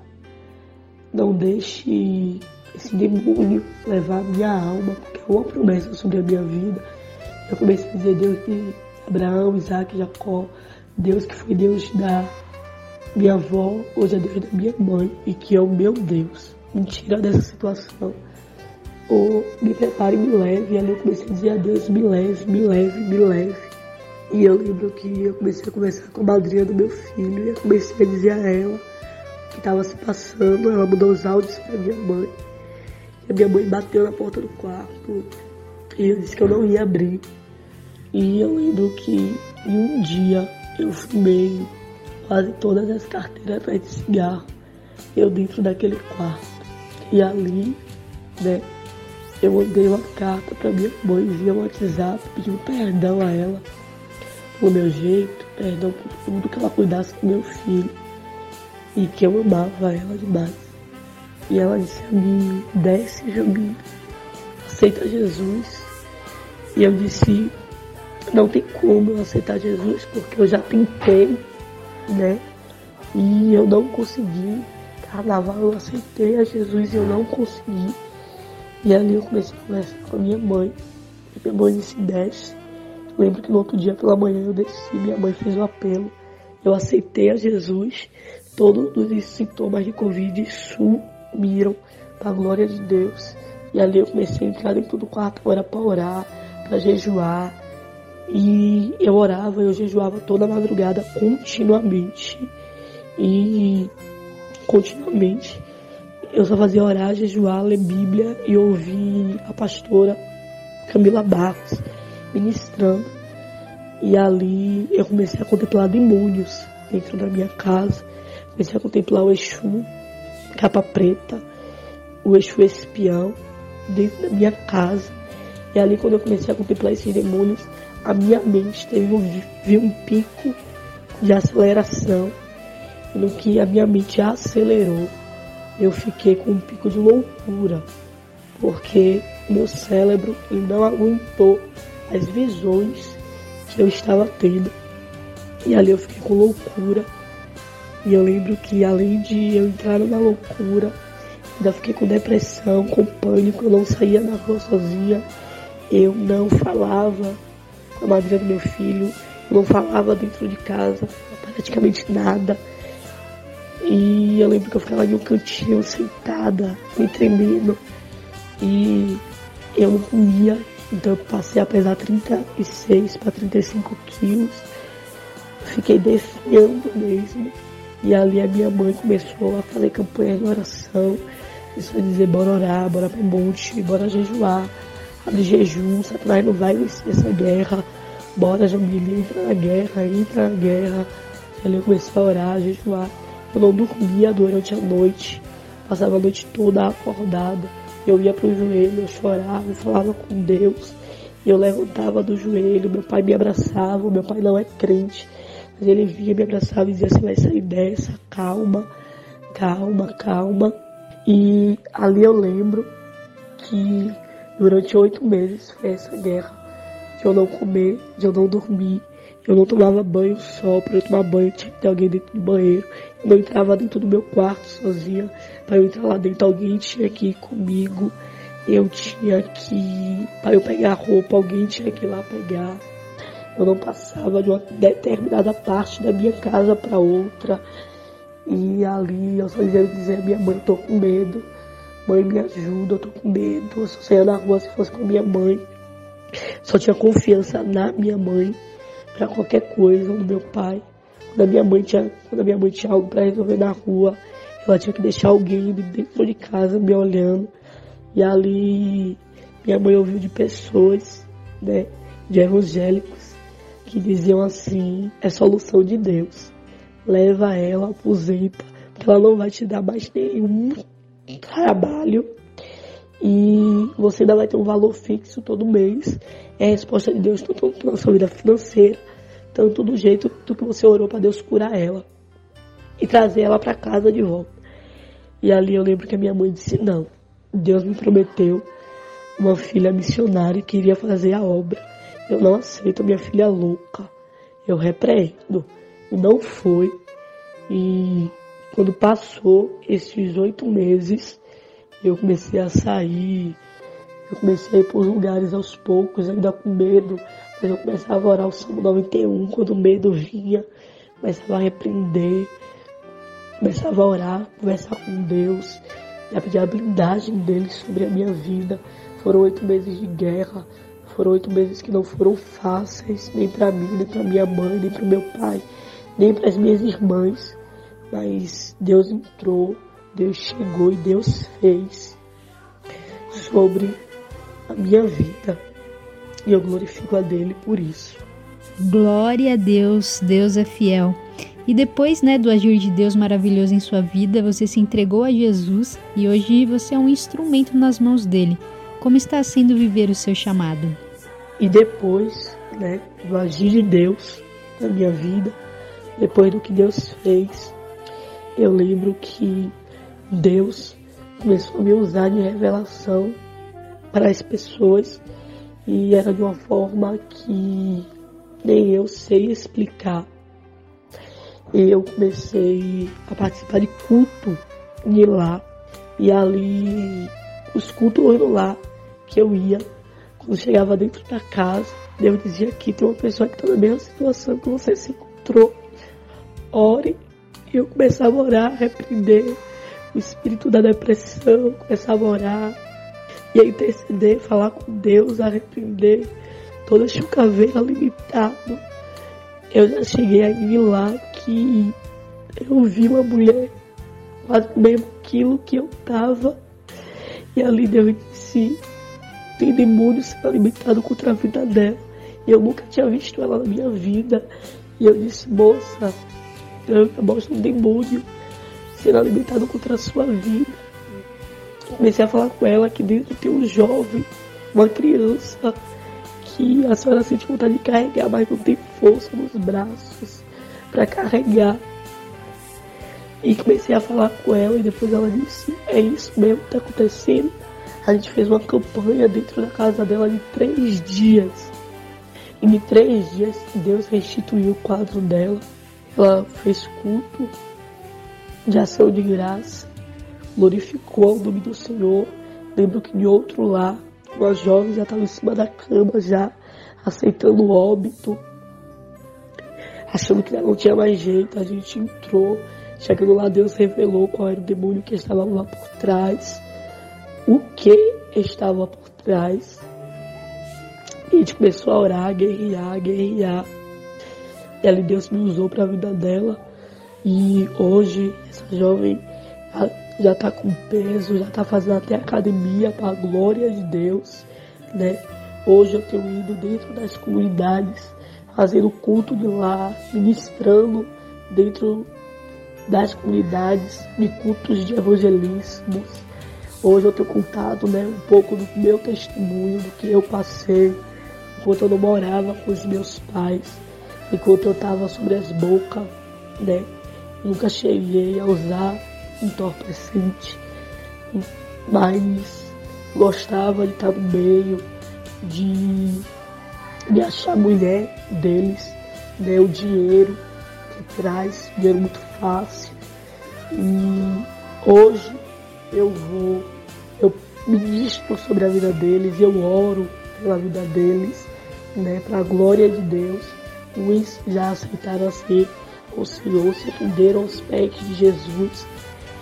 Não deixe esse demônio levar minha alma, porque é uma promessa sobre a minha vida. Eu comecei a dizer, Deus de Abraão, Isaac, Jacó, Deus que foi Deus da minha avó, hoje é Deus da minha mãe e que é o meu Deus. Me tira dessa situação. Ou me prepare e me leve. E ali eu comecei a dizer a Deus, me leve, me leve, me leve. E eu lembro que eu comecei a conversar com a madrinha do meu filho e eu comecei a dizer a ela o que estava se passando. Ela mudou os áudios para minha mãe. A minha mãe bateu na porta do quarto e eu disse que eu não ia abrir. E eu lembro que em um dia eu fumei quase todas as carteiras de cigarro, eu dentro daquele quarto. E ali, né, eu mandei uma carta para minha mãe via WhatsApp pedindo perdão a ela pelo meu jeito, perdão por tudo que ela cuidasse do meu filho e que eu amava ela demais. E ela disse a mim, desce Jamil, aceita Jesus. E eu disse, não tem como eu aceitar Jesus, porque eu já tentei, né? E eu não consegui. Carnaval eu aceitei a Jesus e eu não consegui. E ali eu comecei a conversar com a minha mãe. Minha mãe disse, desce. Lembro que no outro dia pela manhã eu desci, minha mãe fez o apelo. Eu aceitei a Jesus. Todos os sintomas de Covid sumiram para a glória de Deus. E ali eu comecei a entrar dentro do quarto agora para orar, para jejuar. E eu orava, eu jejuava toda madrugada continuamente. E continuamente eu só fazia orar, jejuar, ler Bíblia e ouvir a pastora Camila Barros ministrando. E ali eu comecei a contemplar demônios dentro da minha casa. Comecei a contemplar o Exu, capa preta, o Exu espião, dentro da minha casa. E ali quando eu comecei a contemplar esses demônios, a minha mente teve um, viu um pico de aceleração. No que a minha mente acelerou, eu fiquei com um pico de loucura, porque meu cérebro não aguentou as visões que eu estava tendo. E ali eu fiquei com loucura. E eu lembro que além de eu entrar numa loucura, ainda fiquei com depressão, com pânico, eu não saía na rua sozinha, eu não falava com a madrinha do meu filho, eu não falava dentro de casa, praticamente nada. E eu lembro que eu ficava em um cantinho sentada, me tremendo. E eu não comia, então eu passei a pesar 36 para 35 quilos. Fiquei defiando mesmo. E ali a minha mãe começou a fazer campanha de oração. Começou a dizer, bora orar, bora pro monte, bora jejuar. Abre jejum, Satanás não vai vencer essa guerra. Bora, Jamília, entra na guerra, entra na guerra. Ali eu comecei a orar, a jejuar. Eu não dormia durante a noite. Passava a noite toda acordada. Eu ia pro joelho, eu chorava, eu falava com Deus. Eu levantava do joelho, meu pai me abraçava, meu pai não é crente. Mas ele vinha, me abraçava e dizia, você vai sair dessa, calma, calma, calma. E ali eu lembro que durante oito meses foi essa guerra de eu não comer, de eu não dormir, eu não tomava banho só, para eu tomar banho tinha que ter alguém dentro do banheiro. Eu não entrava dentro do meu quarto sozinha, para eu entrar lá dentro alguém tinha que ir comigo. Eu tinha que, para eu pegar roupa, alguém tinha que ir lá pegar. Eu não passava de uma determinada parte da minha casa para outra. E ali eu só dizia dizer minha mãe, tô com medo. Mãe, me ajuda, eu tô com medo. Eu só saía na rua se fosse com minha mãe. Só tinha confiança na minha mãe para qualquer coisa, no meu pai. Quando a minha mãe tinha, quando a minha mãe tinha algo para resolver na rua, ela tinha que deixar alguém dentro de casa me olhando. E ali minha mãe ouviu de pessoas, né, de evangélicos, que diziam assim, é solução de Deus. Leva ela, aposenta, porque ela não vai te dar mais nenhum trabalho e você ainda vai ter um valor fixo todo mês. É a resposta de Deus tanto na sua vida financeira, tanto do jeito do que você orou para Deus curar ela e trazer ela para casa de volta. E ali eu lembro que a minha mãe disse: Não, Deus me prometeu uma filha missionária que iria fazer a obra. Eu não aceito minha filha louca. Eu repreendo. E não foi. E quando passou esses oito meses, eu comecei a sair, eu comecei a ir os lugares aos poucos, ainda com medo, mas eu começava a orar o Salmo 91 quando o medo vinha, começava a repreender, começava a orar, conversar com Deus a pedir a blindagem dele sobre a minha vida. Foram oito meses de guerra, foram oito meses que não foram fáceis, nem para mim, nem para minha mãe, nem para meu pai, nem para as minhas irmãs, mas Deus entrou Deus chegou e Deus fez sobre a minha vida. E eu glorifico a dele por isso. Glória a Deus, Deus é fiel. E depois, né, do agir de Deus maravilhoso em sua vida, você se entregou a Jesus e hoje você é um instrumento nas mãos dele. Como está sendo viver o seu chamado? E depois, né, do agir de Deus na minha vida, depois do que Deus fez, eu lembro que Deus começou a me usar de revelação para as pessoas e era de uma forma que nem eu sei explicar. E eu comecei a participar de culto de lá e ali os cultos lá que eu ia, quando chegava dentro da casa, Deus dizia aqui tem uma pessoa que está na mesma situação que você se encontrou. Ore. E eu começava a orar, a repreender o espírito da depressão, começava a orar e a interceder, falar com Deus, a repreender toda chucaveira limitada. Eu já cheguei a ir lá que eu vi uma mulher quase o mesmo quilo que eu tava. E ali Deus disse, tem demônio sendo alimentado contra a vida dela. E eu nunca tinha visto ela na minha vida. E eu disse, moça, mostra um demônio sendo alimentado contra a sua vida. Comecei a falar com ela que dentro tem um jovem, uma criança, que a senhora sente vontade de carregar, mas não tem força nos braços para carregar. E comecei a falar com ela e depois ela disse, é isso mesmo que está acontecendo. A gente fez uma campanha dentro da casa dela de três dias. E em três dias Deus restituiu o quadro dela. Ela fez culto de ação de graça, glorificou o nome do Senhor. Lembro que de outro lá, uma jovem já estava em cima da cama, já aceitando o óbito, achando que não tinha mais jeito. A gente entrou, chegando lá, Deus revelou qual era o demônio que estava lá por trás, o que estava por trás. E a gente começou a orar, a guerrear, a guerrear. E ali Deus me usou para a vida dela. E hoje essa jovem já está com peso, já está fazendo até academia para a glória de Deus, né? Hoje eu tenho ido dentro das comunidades, fazendo culto de lá, ministrando dentro das comunidades de cultos de evangelismo. Hoje eu tenho contado né, um pouco do meu testemunho, do que eu passei enquanto eu não morava com os meus pais, enquanto eu estava sobre as bocas, né? Nunca cheguei a usar entorpecente, mas gostava de estar no meio, de me achar mulher deles, né? O dinheiro que traz, dinheiro muito fácil. E hoje eu vou, eu ministro sobre a vida deles, eu oro pela vida deles, né? Para a glória de Deus. Uns já aceitaram a ser o Senhor, se renderam aos pés de Jesus.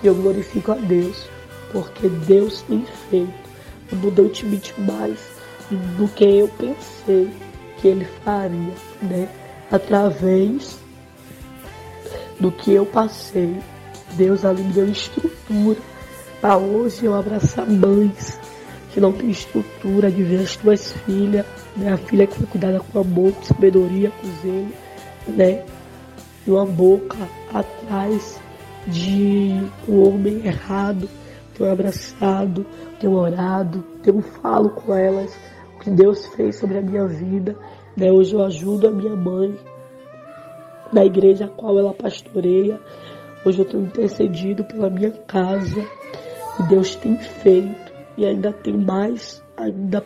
Eu glorifico a Deus, porque Deus tem feito abundantemente mais do que eu pensei que Ele faria, né? Através do que eu passei, Deus ali me deu estrutura para hoje eu abraçar mães que não têm estrutura de ver as tuas filhas, né? A filha que foi cuidada com amor, com sabedoria, com zelo, né? E uma boca atrás de um homem errado, tenho abraçado, tenho orado, tenho falo com elas o que Deus fez sobre a minha vida. Né? Hoje eu ajudo a minha mãe na igreja a qual ela pastoreia. Hoje eu tenho intercedido pela minha casa e Deus tem feito e ainda tem mais ainda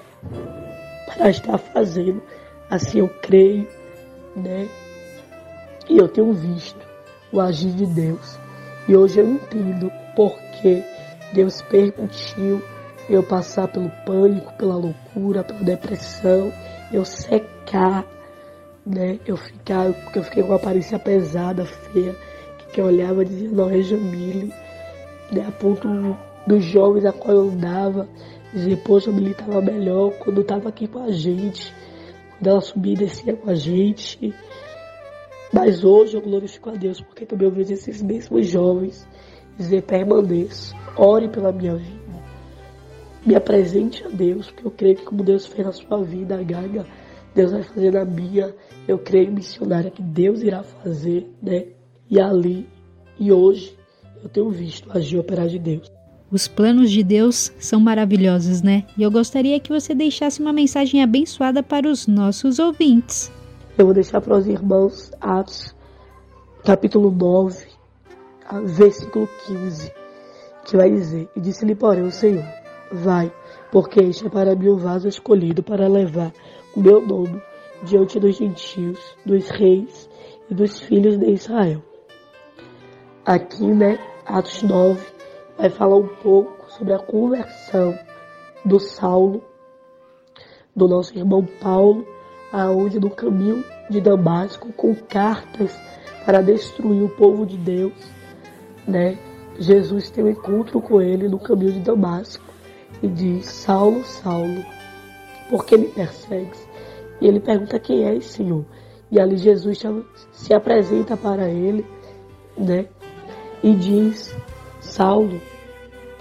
para estar fazendo. Assim eu creio, né? E eu tenho visto o agir de Deus. E hoje eu entendo porque Deus permitiu eu passar pelo pânico, pela loucura, pela depressão, eu secar, né? Eu ficar, porque eu fiquei com uma aparência pesada, feia, que quem olhava dizia, não é Jamile, né? A ponto dos jovens a qual eu andava, dizer, poxa, a Jamile estava melhor quando estava aqui com a gente, quando ela subia e descia com a gente. Mas hoje eu glorifico a Deus, porque também eu vejo esses mesmos jovens dizer, permaneço, ore pela minha vida. Me apresente a Deus, porque eu creio que como Deus fez na sua vida, Gaga, Deus vai fazer na minha. Eu creio missionária que Deus irá fazer, né? E ali, e hoje, eu tenho visto agir operar de Deus. Os planos de Deus são maravilhosos, né? E eu gostaria que você deixasse uma mensagem abençoada para os nossos ouvintes. Eu vou deixar para os irmãos Atos, capítulo 9, versículo 15, que vai dizer: E disse-lhe, porém, o Senhor: Vai, porque este é para mim o vaso escolhido para levar o meu nome diante dos gentios, dos reis e dos filhos de Israel. Aqui, né, Atos 9, vai falar um pouco sobre a conversão do Saulo, do nosso irmão Paulo, aonde no caminho de Damasco, com cartas para destruir o povo de Deus, né, Jesus tem um encontro com ele no caminho de Damasco e diz: Saulo, Saulo, por que me persegues? E ele pergunta quem é, Senhor. E ali Jesus se apresenta para ele, né? E diz: Saulo,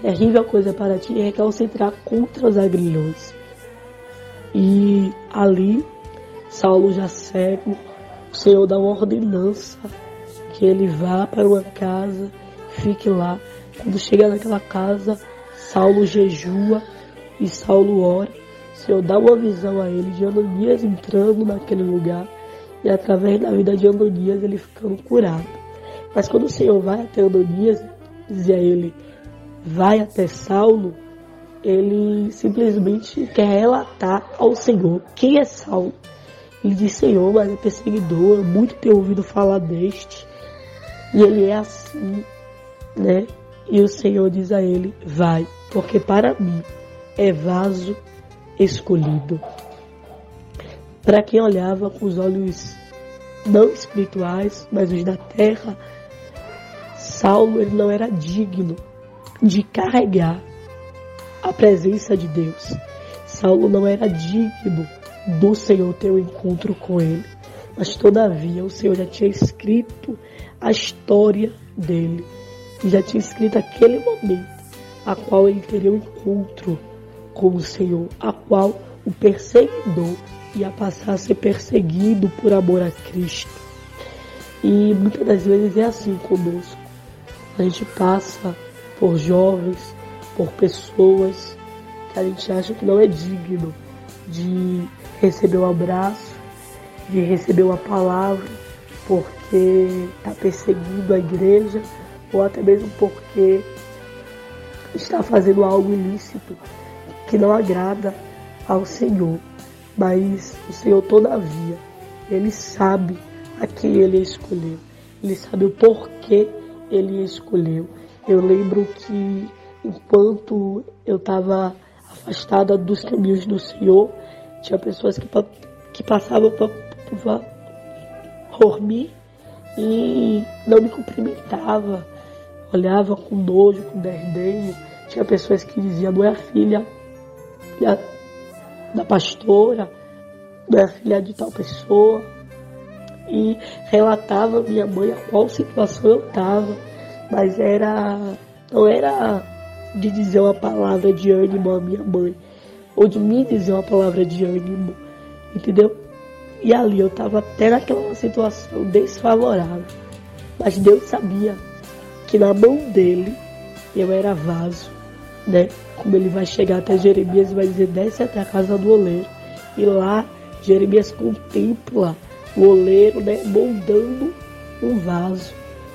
terrível coisa para ti é recalcitrar contra os agrilhões. E ali, Saulo já cego, o Senhor dá uma ordenança que ele vá para uma casa, fique lá. Quando chega naquela casa, Saulo jejua e Saulo ora. O Senhor dá uma visão a ele de Ananias entrando naquele lugar e através da vida de Ananias ele ficando curado. Mas quando o Senhor vai até Ananias, diz a ele, vai até Saulo, ele simplesmente quer relatar ao Senhor quem é Saulo. Ele diz, Senhor, mas é perseguidor, muito tenho ouvido falar deste. E ele é assim, né? E o Senhor diz a ele, vai porque para mim é vaso escolhido. Para quem olhava com os olhos não espirituais, mas os da terra, Saulo ele não era digno de carregar a presença de Deus. Saulo não era digno do Senhor ter um encontro com ele. Mas todavia o Senhor já tinha escrito a história dele. E já tinha escrito aquele momento a qual ele teria um encontro com o Senhor, a qual o perseguidor ia passar a ser perseguido por amor a Cristo. E muitas das vezes é assim conosco. A gente passa por jovens, por pessoas que a gente acha que não é digno de receber um abraço, de receber uma palavra, porque está perseguindo a igreja, ou até mesmo porque está fazendo algo ilícito que não agrada ao Senhor. Mas o Senhor, todavia, Ele sabe a quem Ele escolheu. Ele sabe o porquê Ele escolheu. Eu lembro que enquanto eu estava afastada dos caminhos do Senhor, tinha pessoas que, que passavam por mim e não me cumprimentavam, olhava com nojo, com desdenho. Tinha pessoas que diziam, não é a filha da pastora, não é a filha de tal pessoa. E relatava minha mãe a qual situação eu estava, mas era não era de dizer uma palavra de ânimo à minha mãe, ou de me dizer uma palavra de ânimo, entendeu? E ali eu estava até naquela situação desfavorável. Mas Deus sabia que na mão dele eu era vaso, né? Como ele vai chegar até Jeremias e vai dizer, desce até a casa do oleiro. E lá Jeremias contempla o oleiro, né? Moldando um vaso.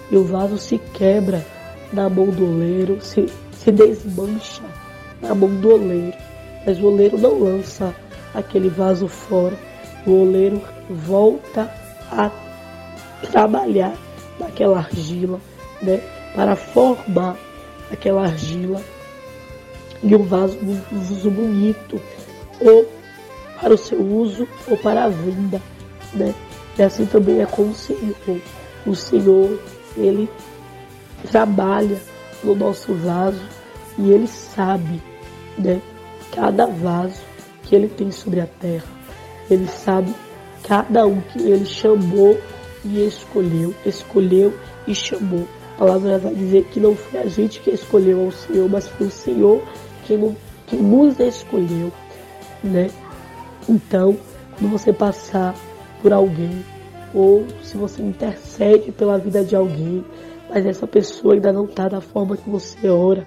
E o vaso se quebra na mão do oleiro, se, se desmancha na mão do oleiro. Mas o oleiro não lança aquele vaso fora. O oleiro volta a trabalhar naquela argila, né? Para formar aquela argila de um vaso, um uso bonito, ou para o seu uso, ou para a venda, né? E assim também é com o Senhor. O Senhor, Ele trabalha no nosso vaso e Ele sabe, né? Cada vaso que Ele tem sobre a terra. Ele sabe cada um que Ele chamou e escolheu, escolheu e chamou. A palavra vai dizer que não foi a gente que escolheu ao Senhor, mas foi o Senhor que, que nos escolheu, né? Então, quando você passar por alguém, ou se você intercede pela vida de alguém, mas essa pessoa ainda não está da forma que você ora,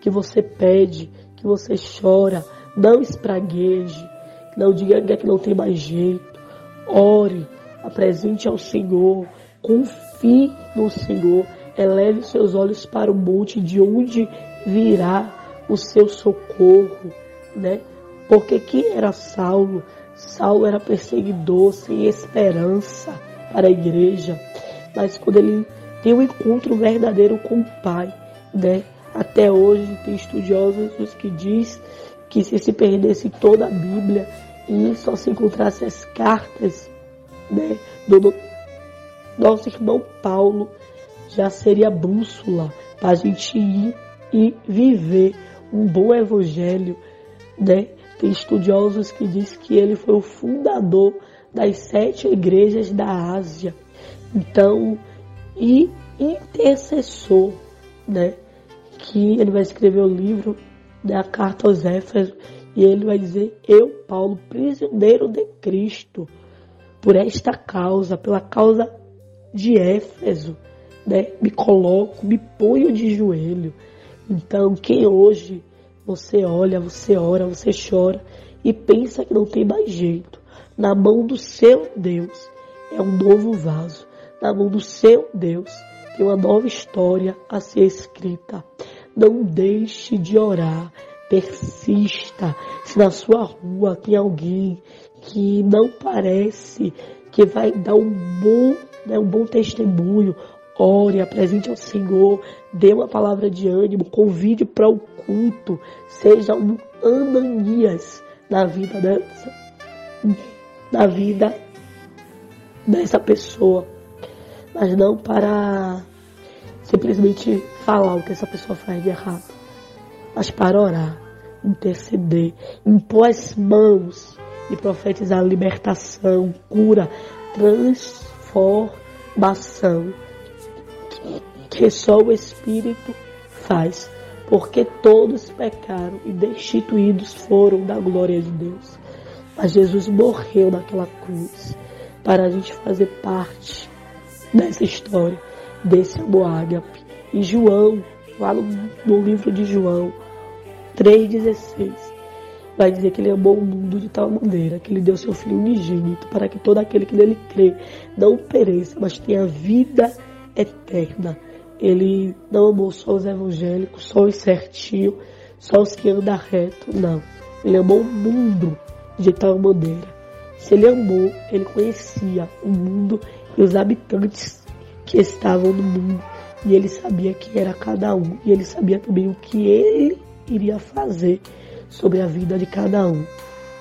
que você pede, que você chora, não espragueje, não diga que não tem mais jeito, ore, apresente ao Senhor, confie no Senhor, eleve seus olhos para o monte de onde virá o seu socorro, né? Porque quem era Saulo? Saulo era perseguidor, sem esperança para a igreja. Mas quando ele tem um encontro verdadeiro com o Pai, né? Até hoje tem estudiosos que diz que se se perdesse toda a Bíblia e só se encontrasse as cartas, né, do nosso irmão Paulo, já seria bússola para a gente ir e viver um bom evangelho, né? Tem estudiosos que diz que ele foi o fundador das sete igrejas da Ásia. Então, e intercessor, né? Que ele vai escrever o livro da carta aos Éfesos e ele vai dizer: Eu, Paulo, prisioneiro de Cristo, por esta causa, pela causa de Éfeso, né? Me coloco, me ponho de joelho então, quem hoje você olha, você ora, você chora e pensa que não tem mais jeito, na mão do seu Deus é um novo vaso. Na mão do seu Deus tem uma nova história a ser escrita. Não deixe de orar, persista. Se na sua rua tem alguém que não parece que vai dar um bom, né, um bom testemunho, ore, apresente ao Senhor, dê uma palavra de ânimo, convide para o culto, seja um Ananias na vida dessa, na vida dessa pessoa, mas não para simplesmente falar o que essa pessoa faz de errado, mas para orar, interceder, impor as mãos e profetizar libertação, cura, transformação que só o Espírito faz, porque todos pecaram e destituídos foram da glória de Deus. Mas Jesus morreu naquela cruz para a gente fazer parte dessa história, desse amor ágape. E João, lá no, no livro de João 3,16, vai dizer que ele amou o mundo de tal maneira que ele deu seu Filho unigênito para que todo aquele que nele crê não pereça, mas tenha vida eterna. Ele não amou só os evangélicos, só os certinhos, só os que andam reto, não. Ele amou o mundo de tal maneira. Se ele amou, ele conhecia o mundo e os habitantes que estavam no mundo. E ele sabia que era cada um. E ele sabia também o que ele iria fazer sobre a vida de cada um.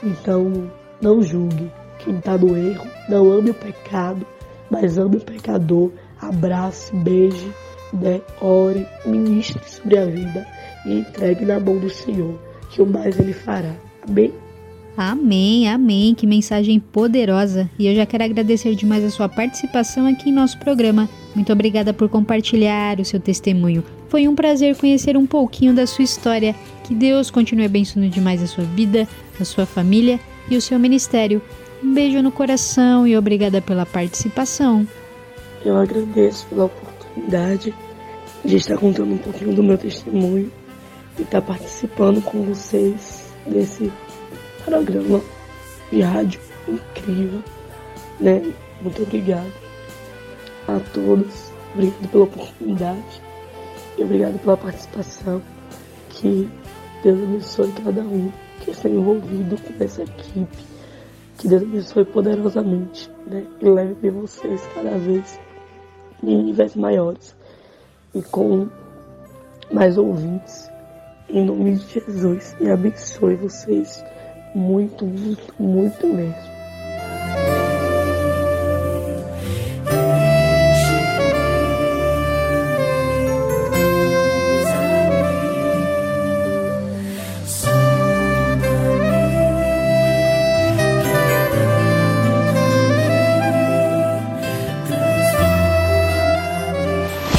Então, não julgue quem está no erro, não ame o pecado, mas ame o pecador, abrace, beije, né? ore, ministre sobre a vida e entregue na mão do Senhor, que o mais Ele fará. Amém? Amém, amém. Que mensagem poderosa. E eu já quero agradecer demais a sua participação aqui em nosso programa. Muito obrigada por compartilhar o seu testemunho. Foi um prazer conhecer um pouquinho da sua história. Que Deus continue abençoando demais a sua vida, a sua família e o seu ministério. Um beijo no coração e obrigada pela participação. Eu agradeço pela oportunidade de estar contando um pouquinho do meu testemunho e estar participando com vocês desse programa de rádio incrível, né? Muito obrigado a todos, obrigado pela oportunidade e obrigado pela participação. Que Deus abençoe cada um que está envolvido com essa equipe. Que Deus abençoe poderosamente, né? E leve vocês cada vez em níveis maiores e com mais ouvintes. Em nome de Jesus. E abençoe vocês muito, muito, muito mesmo.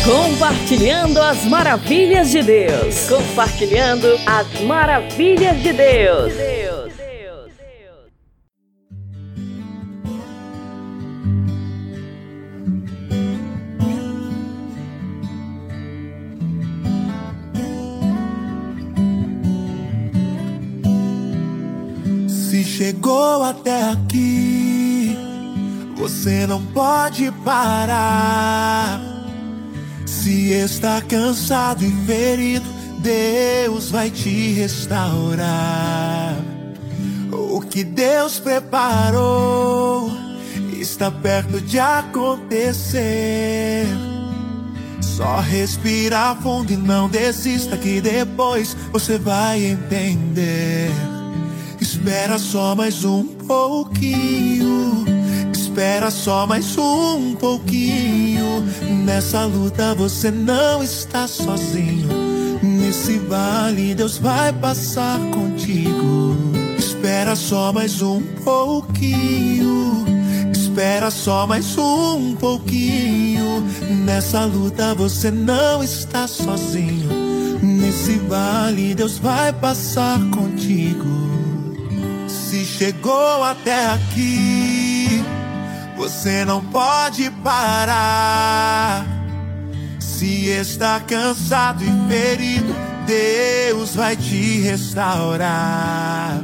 Compartilhando as maravilhas de Deus. Compartilhando as maravilhas de Deus. Chegou até aqui, você não pode parar. Se está cansado e ferido, Deus vai te restaurar. O que Deus preparou está perto de acontecer. Só respira fundo e não desista, que depois você vai entender. Espera só mais um pouquinho. Espera só mais um pouquinho. Nessa luta você não está sozinho. Nesse vale Deus vai passar contigo. Espera só mais um pouquinho. Espera só mais um pouquinho. Nessa luta você não está sozinho. Nesse vale Deus vai passar contigo. Se chegou até aqui, você não pode parar. Se está cansado e ferido, Deus vai te restaurar.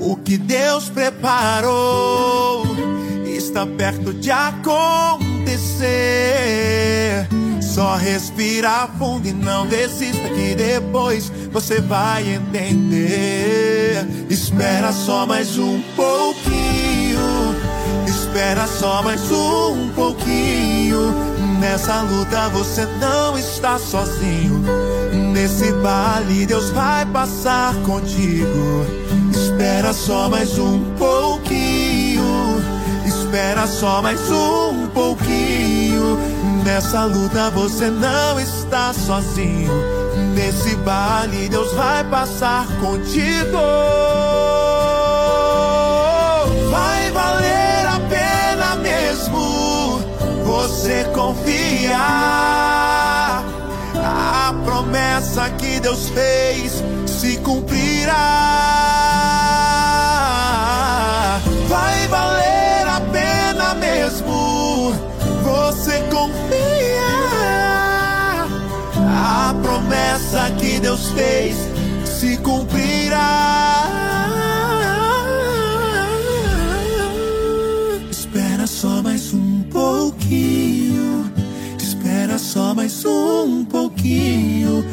O que Deus preparou está perto de acontecer. Só respira fundo e não desista que depois você vai entender. Espera só mais um pouquinho. Espera só mais um pouquinho. Nessa luta você não está sozinho. Nesse vale Deus vai passar contigo. Espera só mais um pouquinho. Espera só mais um pouquinho. Nessa luta você não está sozinho. Nesse vale Deus vai passar contigo. Vai valer a pena mesmo você confiar. A promessa que Deus fez se cumprirá. Deus fez se cumprirá. Espera só mais um pouquinho. Espera só mais um pouquinho.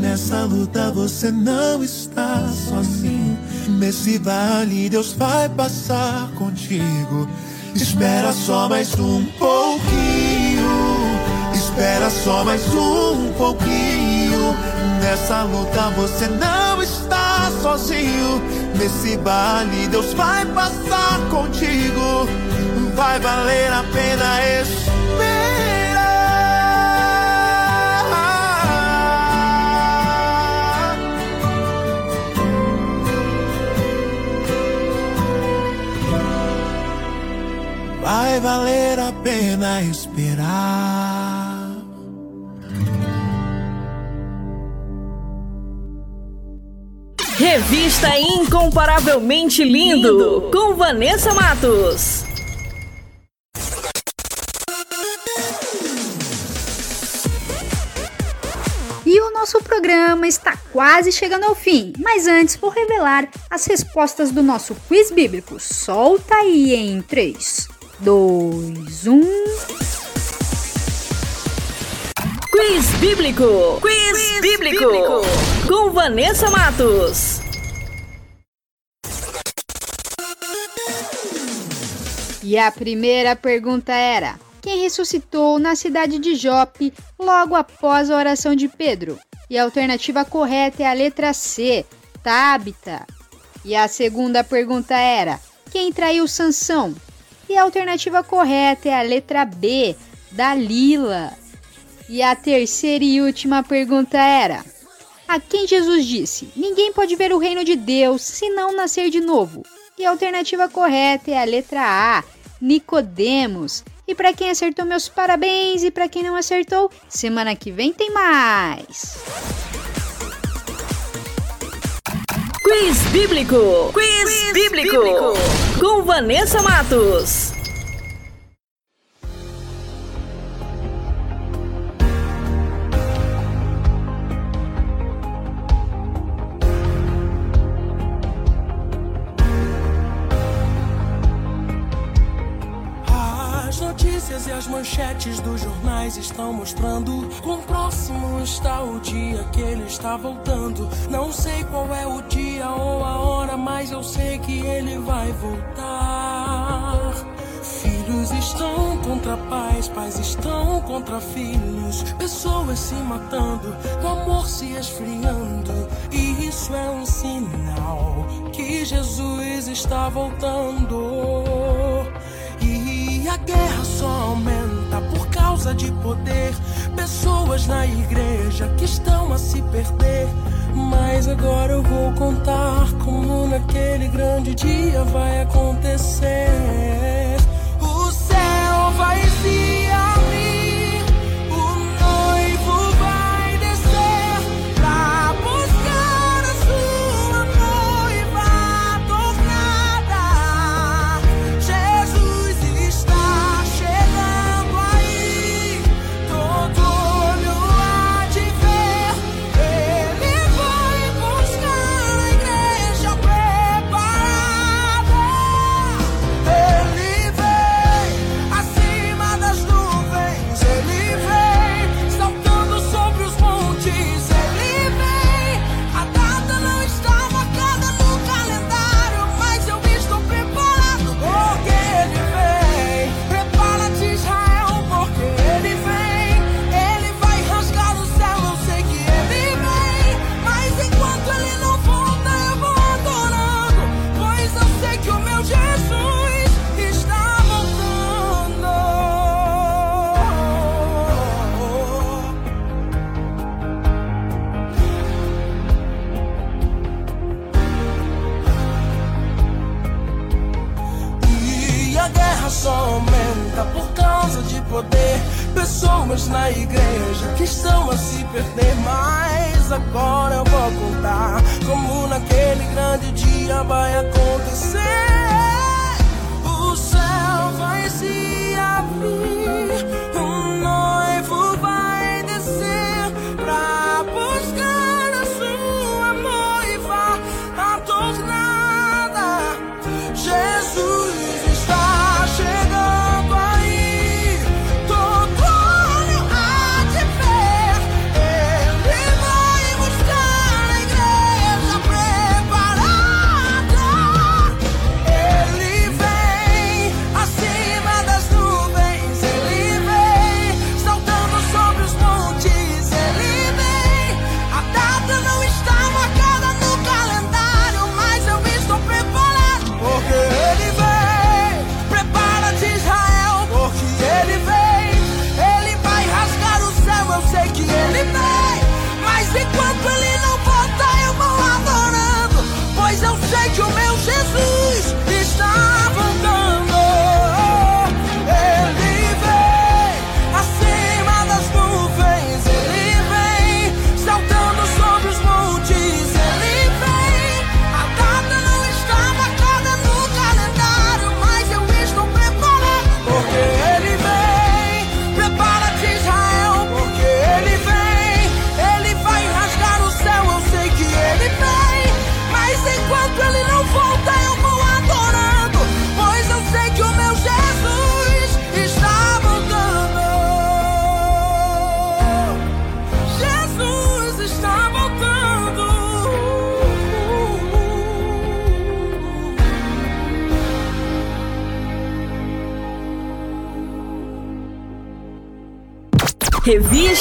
Nessa luta você não está sozinho. Nesse vale Deus vai passar contigo. Espera só mais um pouquinho. Espera só mais um pouquinho. Nessa luta você não está sozinho. Nesse vale Deus vai passar contigo. Vai valer a pena esperar. Vai valer a pena esperar. Revista Incomparavelmente Lindo, com Vanessa Matos. E o nosso programa está quase chegando ao fim, mas antes vou revelar as respostas do nosso quiz bíblico. Solta aí em 3, 2, 1. Quiz Bíblico. Quiz, bíblico. Com Vanessa Matos. E a primeira pergunta era: quem ressuscitou na cidade de Jope logo após a oração de Pedro? E a alternativa correta é a letra C, Tabita. E a segunda pergunta era: quem traiu Sansão? E a alternativa correta é a letra B, Dalila. E a terceira e última pergunta era: a quem Jesus disse: Ninguém pode ver o reino de Deus se não nascer de novo? E a alternativa correta é a letra A, Nicodemos. E para quem acertou, meus parabéns, e para quem não acertou, semana que vem tem mais. Quiz Bíblico. Quiz, bíblico. Com Vanessa Matos. As manchetes dos jornais estão mostrando quão próximo está o dia que ele está voltando. Não sei qual é o dia ou a hora, mas eu sei que ele vai voltar. Filhos estão contra pais, pais estão contra filhos, pessoas se matando, o amor se esfriando. E isso é um sinal que Jesus está voltando. A guerra só aumenta por causa de poder. Pessoas na igreja que estão a se perder. Mas agora eu vou contar como naquele grande dia vai acontecer. O céu vai se na igreja que estão a se perder. Mas agora eu vou contar como naquele grande dia vai acontecer.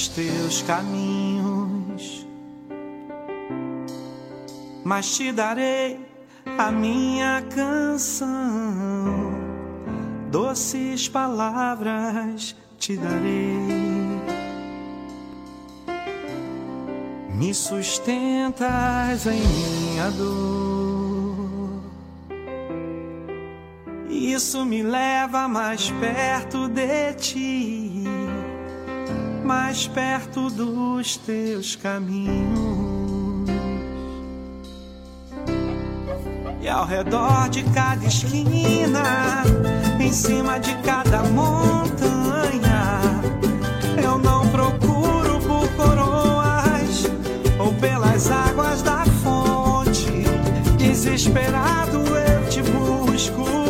Os teus caminhos, mas te darei a minha canção. Doces palavras te darei. Me sustentas em minha dor. Isso me leva mais perto de ti mais perto dos teus caminhos. E ao redor de cada esquina, em cima de cada montanha, eu não procuro por coroas ou pelas águas da fonte. Desesperado eu te busco,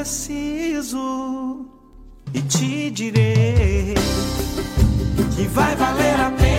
preciso. E te direi que vai valer a pena.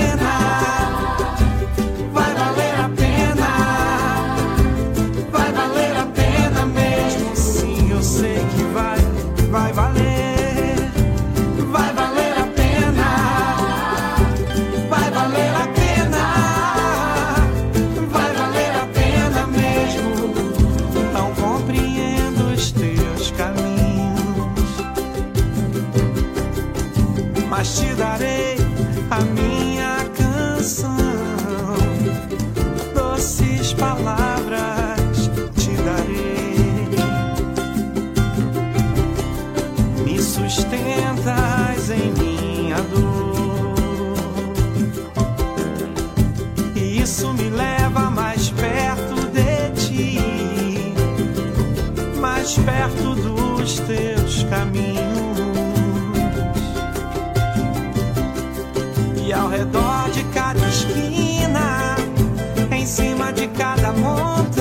De cada montanha,